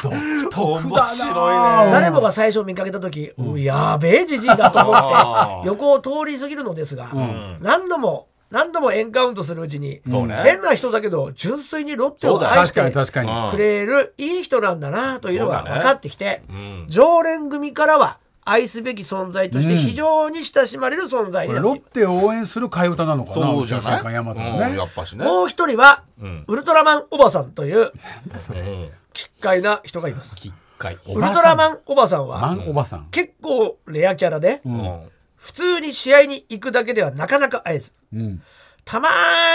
Speaker 3: 独特
Speaker 2: 面白いね。
Speaker 1: 誰もが最初見かけた時、うやべえじじいだと思
Speaker 2: あ
Speaker 1: って横を通り過ぎるのですが、何度も何度もエンカウントするうちに、
Speaker 2: そうね。
Speaker 1: 変な人だけど純粋にロッテを愛し
Speaker 3: 確かに
Speaker 1: てくれるいい人なんだなというのが分かってきて、
Speaker 2: ん。
Speaker 1: 常連組からは愛すべき存在として非常に親しまれる存在になっています、
Speaker 3: これロッテを応援する替え歌なのかな
Speaker 2: そうじゃない？
Speaker 3: 宇宙戦艦ヤマトの
Speaker 2: うん
Speaker 3: ね
Speaker 2: やっぱしね。
Speaker 1: もう一人は、
Speaker 2: ん。
Speaker 1: ウルトラマンおばさんという
Speaker 2: うん。
Speaker 1: 奇怪な人がいます。ウルトラマンおばさんは
Speaker 3: マンおばさん。
Speaker 1: 結構レアキャラで、
Speaker 2: うん。
Speaker 1: 普通に試合に行くだけではなかなか会えず。
Speaker 3: うん。
Speaker 1: たま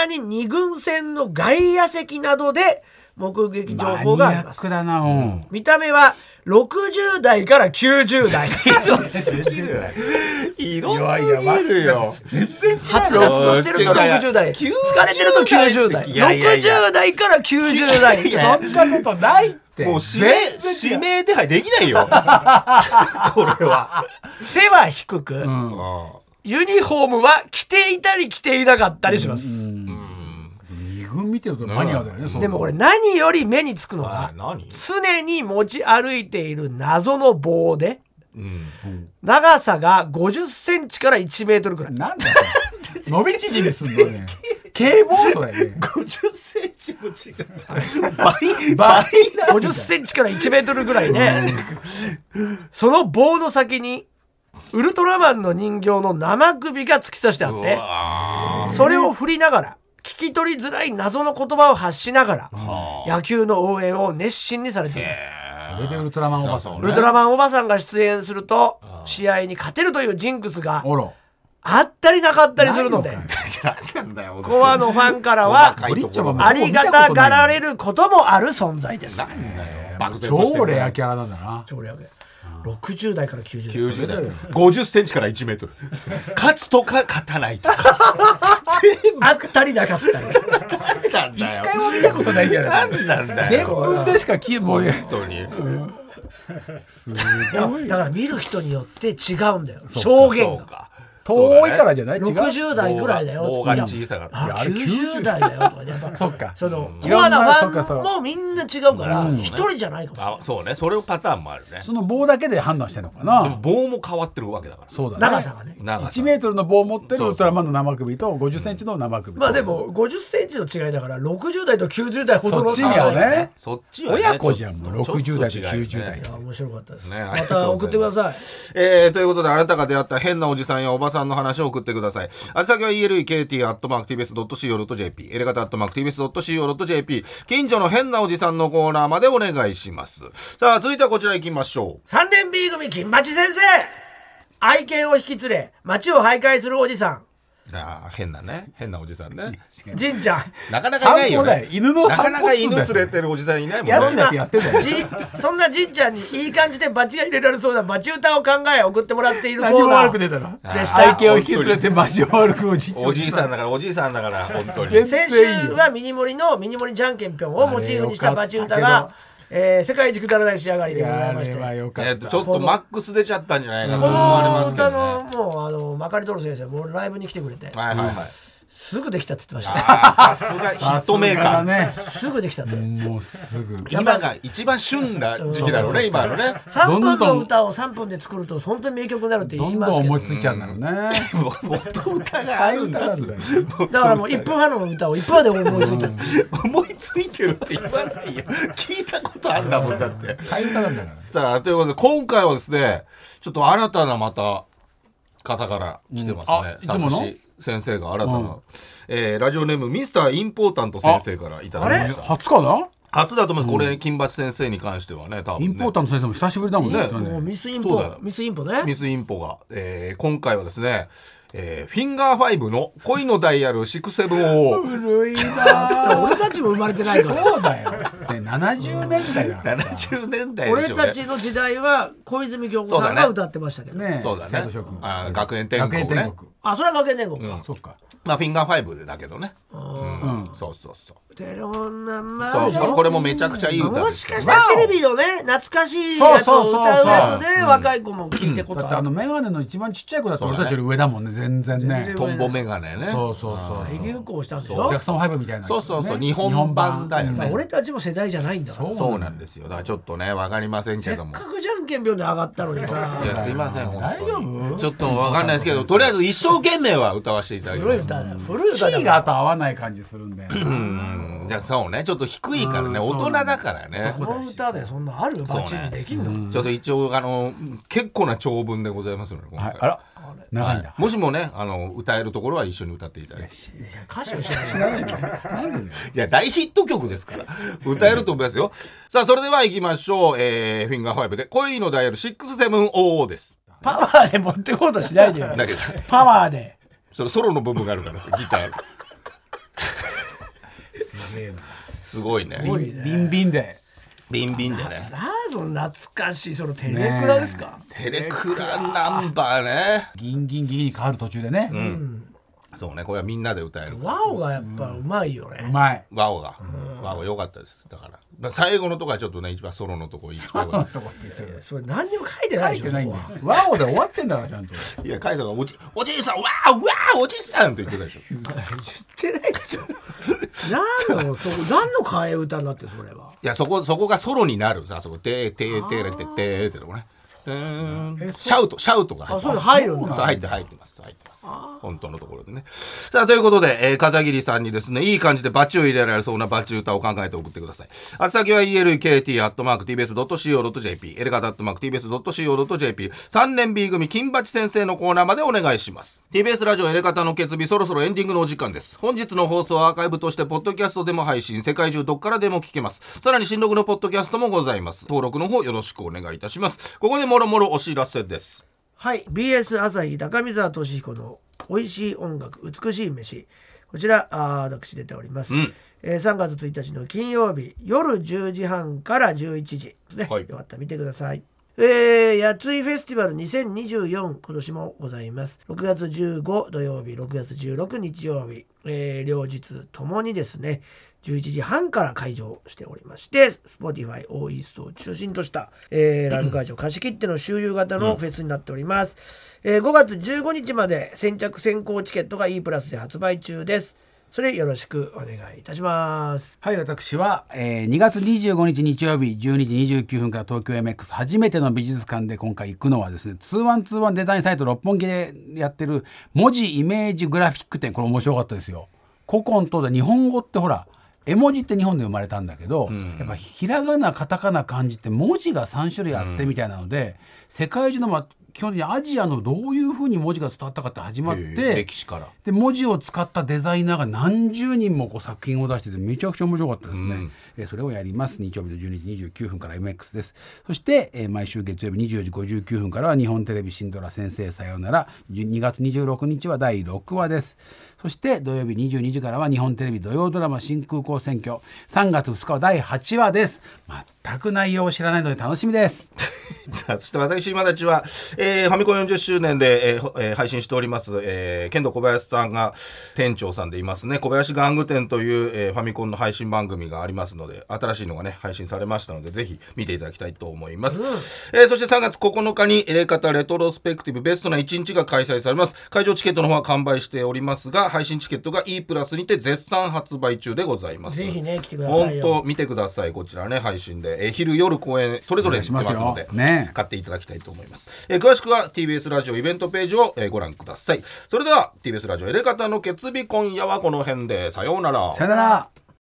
Speaker 1: に二軍戦の外野席などで目撃情報があります。見た目は60代から90代。
Speaker 2: 色すぎる。よ。
Speaker 1: 発達してると60代。疲れてると90代。
Speaker 2: いやいやいや。
Speaker 1: 60代から90代。
Speaker 3: そんなことないって。
Speaker 2: もう指名指名手配できないよ。[LAUGHS] これは。
Speaker 1: 背は低く、
Speaker 3: うん。
Speaker 1: ユニフォームは着ていたり着ていなかったりします。
Speaker 3: 見てるとマニアだよねそん。な
Speaker 1: でもこれ何より目につくの
Speaker 2: あ
Speaker 1: が
Speaker 2: 何？
Speaker 1: 常に持ち歩いている謎の棒で
Speaker 2: うん。
Speaker 1: 長さが50センチから1メートルくらい。
Speaker 3: なんだよ。伸び縮みすんのね警棒それね。[LAUGHS]
Speaker 2: 50センチも違った倍
Speaker 3: 倍
Speaker 1: 50センチから1メートルぐらいで、その棒の先にウルトラマンの人形の生首が突き刺してあって、それを振りながら、聞き取りづらい謎の言葉を発しながら、野球の応援を熱心にされています。
Speaker 3: それでウルトラマンおばさん
Speaker 2: そう
Speaker 1: ウルトラマンおばさんが出演すると、試合に勝てるというジンクスがあったりなかったりするので、コアのファンからは、ありがたがられることもある存在です。
Speaker 3: 超レアキャラなんだな。
Speaker 1: 超レアで60代から90代。
Speaker 2: 90代。50センチから1メートル。[LAUGHS] 勝つとか勝たないと。[LAUGHS] か
Speaker 1: あったりなかったり。
Speaker 2: なんだよ。
Speaker 3: 一回も見たことない
Speaker 2: なんなんだ
Speaker 3: 伝
Speaker 2: よ
Speaker 3: しか
Speaker 2: 本当に。
Speaker 1: だから見る人によって違うんだよ。証言が。
Speaker 2: そうか
Speaker 3: 遠いからじゃない？違う
Speaker 1: ？60代ぐらいだよ。
Speaker 2: 棒が小さかった。
Speaker 1: あ
Speaker 3: いやあれ
Speaker 1: 90代だよとかね。やっぱ
Speaker 3: そっか。
Speaker 1: その
Speaker 3: いろん。な
Speaker 1: コアなフ
Speaker 3: そうかそう
Speaker 1: ァンもみんな違うから一人じゃないかもしれない。
Speaker 2: あそうね。それをパターンもあるね。
Speaker 3: その棒だけで判断してんのか
Speaker 2: でも
Speaker 3: な
Speaker 2: 棒も変わってるわけだから
Speaker 3: そうだね。
Speaker 1: 長さがね。
Speaker 2: 長さ
Speaker 3: 1メートルの棒を持ってるウルトラマンの生首と50センチの生首
Speaker 1: まあでも50センチの違いだから60代と90代ほどの
Speaker 3: そっちにはね。
Speaker 2: そっちはね
Speaker 3: 親子じゃんもう。
Speaker 2: ちょっと
Speaker 3: 60代と
Speaker 2: ちょっと違うね
Speaker 3: 90代
Speaker 1: 面白かったです。
Speaker 2: ねあ
Speaker 1: また送ってください。
Speaker 2: えー、ということであなたが出会った変なおじさんやおばさんの話を送ってください。あ先は elekt.mactvs.co.jp エレガタ .mactvs.co.jp 近所の変なおじさんのコーナーまでお願いします。さあ続いてはこちら行きましょう。
Speaker 1: 3年 B 組金八先生。愛犬を引き連れ街を徘徊するおじさん。
Speaker 2: う。あー変なね変なおじさんね。
Speaker 1: 神ちゃん
Speaker 2: なかなかいないよね。
Speaker 3: 犬の
Speaker 2: なかなか犬連れてるおじさんいないもんね。
Speaker 3: やつだってやってんだよ
Speaker 1: じそんなじんちゃんにいい感じでバチが入れられそうなバチ歌を考え送ってもらっているコーナー
Speaker 3: 悪くねえだろ
Speaker 1: でし
Speaker 3: 体
Speaker 1: た
Speaker 3: 型を引き連れてマジ悪くおじ
Speaker 2: おじいさんだからおじいさんだから本当に。
Speaker 3: 全
Speaker 1: 先週はミニモリのミニモリじゃんけんぴょんをモチーフにしたバチ歌が、えー世界一くだらない仕上がりでございまして
Speaker 2: え
Speaker 3: った
Speaker 2: ちょっとマックス出ちゃったんじゃないかと
Speaker 1: こ
Speaker 2: 思われ
Speaker 1: の
Speaker 2: ますけど
Speaker 1: 歌の
Speaker 2: ね。
Speaker 1: もうあのまかりとる先生もうライブに来てくれて
Speaker 2: はいはいはい。
Speaker 1: すぐできたって言ってまし
Speaker 2: あーさすが [LAUGHS] ヒットメーカー。
Speaker 3: ね。
Speaker 1: たすぐできたって
Speaker 3: もうすぐ
Speaker 2: 今が一番旬な時期だろうね今のね。
Speaker 1: 3分
Speaker 3: どんどん
Speaker 1: の歌を3分で作ると本当に名曲になるって
Speaker 3: ど
Speaker 1: 言いますけど
Speaker 3: んどん思いついちゃうんだろうね。
Speaker 2: 元歌があるんだ。
Speaker 3: 歌なんだよ
Speaker 1: だからもう1分半の歌を1分半で思いついた。
Speaker 2: 思いついてるって言わないよ。聞いたことあるんだもんだって。さあということで今回はですねちょっと新たなまた方から来てます
Speaker 3: うん。あ
Speaker 2: ね
Speaker 3: いつもの？
Speaker 2: 先生が新たな、
Speaker 3: うん
Speaker 2: えーラジオネームミスターインポータント先生からいただきました。
Speaker 3: 初かな？
Speaker 2: 初だと思います、これ金八先生に関してはね多分ね。
Speaker 3: インポータント先生も久しぶりだもんね
Speaker 2: ね。
Speaker 1: もうミスインポミスインポね。
Speaker 2: ミスインポが、えー今回はですね、えーフィンガーファイブの恋のダイヤル6700
Speaker 3: 古いな
Speaker 1: 俺たちも生まれてないから
Speaker 3: そうだよ。で70年代だから。
Speaker 2: 70年代で
Speaker 1: 俺たちの時代は小泉今日子さんが歌ってましたけど、
Speaker 3: ね。
Speaker 2: そうだね。
Speaker 3: 生徒諸君。
Speaker 2: あー学園天国ね。
Speaker 3: 学園天国
Speaker 1: あそれは学園天国か、
Speaker 3: そっか。
Speaker 2: まあフィンガーファイブでだけどね、
Speaker 3: うん。
Speaker 2: そうそうそう
Speaker 1: テレフォンナンバ
Speaker 2: そう
Speaker 1: ーでしょ
Speaker 2: これもめちゃくちゃいい歌です
Speaker 1: もしかしたらテレビのね懐かしいやつを歌うやつで若い子も聞いてことある。
Speaker 3: だってあの眼鏡の一番ちっちゃい子だって俺たちより上だもんね。全然ね。
Speaker 1: 然
Speaker 2: トンボメガネね。
Speaker 3: そうそうそう
Speaker 1: 大流行したんでしょジ
Speaker 3: ャクソン5みたいな。
Speaker 2: そうそうそう
Speaker 3: ね。
Speaker 2: 日本版だよね。
Speaker 1: 俺たちも世代じゃないんだから。
Speaker 2: そうなんですよ。だからちょっとねわかりません
Speaker 1: せっ
Speaker 2: けども。
Speaker 1: かくじゃんけんぴょんで上がったのにさ。
Speaker 2: いやすいません本
Speaker 3: 大丈夫？
Speaker 2: ちょっとわかんないですけどとりあえず一生懸命は歌わせていただきます。
Speaker 1: 古い歌だよ。古い歌
Speaker 3: キー
Speaker 1: だから
Speaker 3: がと合わない感じするんだよな。
Speaker 2: うん。いやそうね。ちょっと低いからね。
Speaker 3: うん
Speaker 2: 大人だからね。
Speaker 1: この歌でそんなある？バチにできんの、
Speaker 2: ちょっと一応あの結構な長文でございますので
Speaker 3: あら。長いんだ。
Speaker 2: もしもねあの歌えるところは一緒に歌っていただいて。
Speaker 1: いや歌詞を知らない。
Speaker 3: な
Speaker 2: いや大ヒット曲ですから。歌えると思いますよ。さあそれでは行きましょう、えー、フィンガー5で恋のダイヤル670です
Speaker 1: パワーで持ってこうとしないでよ。
Speaker 2: だけど。
Speaker 1: パワーで。
Speaker 2: それソロの部分があるからギター。すごいね。
Speaker 1: ごいね。
Speaker 3: ビンビンで。
Speaker 2: ビンビンでね。
Speaker 1: なあその懐かしいそのテレクラですか、
Speaker 2: テレクラナンバーね。
Speaker 3: ギンギンギンに変わる途中でね、
Speaker 2: そうねこれはみんなで歌える
Speaker 1: ワオがやっぱうまいよね、
Speaker 3: うまい。
Speaker 2: ワオがワオ良かったです。だから。まあ最後のとこはちょっとね一番ソロのとこ一番良かっ
Speaker 3: とこって言って
Speaker 1: それ何にも書いてな
Speaker 3: 書い
Speaker 1: いでしょ
Speaker 3: てないんだよ。ワオで終わってんだからちゃんと。
Speaker 2: たいやカイトがおじおじいさんわーわーおじいさんって言ってたでしょ。
Speaker 1: 言ってないでしょ。何のそこ何の替え歌になってるそれは。い
Speaker 2: やそこそこがソロになる。さそこてーてーてーれててーってとこね。シャウトシャウトが入って
Speaker 1: あそう入るんだ。
Speaker 2: 入って入ってます。入って。ます本当のところでね。さあということで、えー、片桐さんにですねいい感じでバチを入れられそうなバチ歌を考えて送ってください。あ先は elkt.tbs.co.jp エレガタ .tbs.co.jp 3年 B 組金八先生のコーナーまでお願いします。TBS ラジオエレガタの決日そろそろエンディングのお時間です。本日の放送はアーカイブとしてポッドキャストでも配信世界中どっからでも聞けます。さらに新録のポッドキャストもございます。登録の方よろしくお願いいたします。ここでもろもろお知らせです。
Speaker 1: はい。BS 朝日高見沢俊彦の「美味しい音楽美しい飯」こちらあー私出ております、
Speaker 2: うん。
Speaker 1: えー3月1日の金曜日夜10時半から11時。ですね、
Speaker 2: はい。
Speaker 1: よかったら見てください。えー、やついフェスティバル2024今年もございます。6月15土曜日6月16日曜日、えー両日ともにですね11時半から会場しておりまして Spotify オーイーストを中心とした、えー [LAUGHS] ライブ会場貸し切っての周遊型のフェスになっております、えー5月15日まで先着先行チケットが E プラスで発売中です。それよろしくお願いいたします。
Speaker 3: はい私は、えー2月25日日曜日12時29分から東京 MX 初めての美術館で今回行くのはですね2121デザインサイト六本木でやってる文字イメージグラフィック展。これ面白かったですよ。古今東西日本語ってほら絵文字って日本で生まれたんだけど、やっぱひらがなカタカナ漢字って文字が3種類あってみたいなので、世界中の、まあ、基本的にアジアのどういうふうに文字が伝わったかって始まっ
Speaker 2: えー
Speaker 3: て
Speaker 2: 歴史から。
Speaker 3: で文字を使ったデザイナーが何十人もこう作品を出しててめちゃくちゃ面白かったですね、えーそれをやります。日曜日の12時29分から MX です。そして、えー毎週月曜日24時59分からは日本テレビシンドラ先生さようなら。2月26日は第6話です。そして土曜日22時からは日本テレビ土曜ドラマ新空港選挙。3月2日は第8話です全く内容を知らないので楽しみです。[LAUGHS]
Speaker 2: さあそして私今たちは、えーファミコン40周年で、えーほえー配信しております、えー、剣道小林さんが店長さんでいますね。小林玩具店という、えーファミコンの配信番組がありますので新しいのがね配信されましたのでぜひ見ていただきたいと思います、えーそして3月9日にエレカタレトロスペクティブベストな1日が開催されます。会場チケットの方は完売しておりますが配信チケットが E プラスにて絶賛発売中でございます。
Speaker 1: ぜひね来てください
Speaker 2: 本
Speaker 1: よ
Speaker 2: 当見てください。こちらね配信で、えー昼夜公演それぞれやってますので
Speaker 3: ね。
Speaker 2: 買っていただきたいと思います、えー詳しくは TBS ラジオイベントページを、えーご覧ください。それでは TBS ラジオエレカタの決日今夜はこの辺で。さようなら。
Speaker 3: さよなら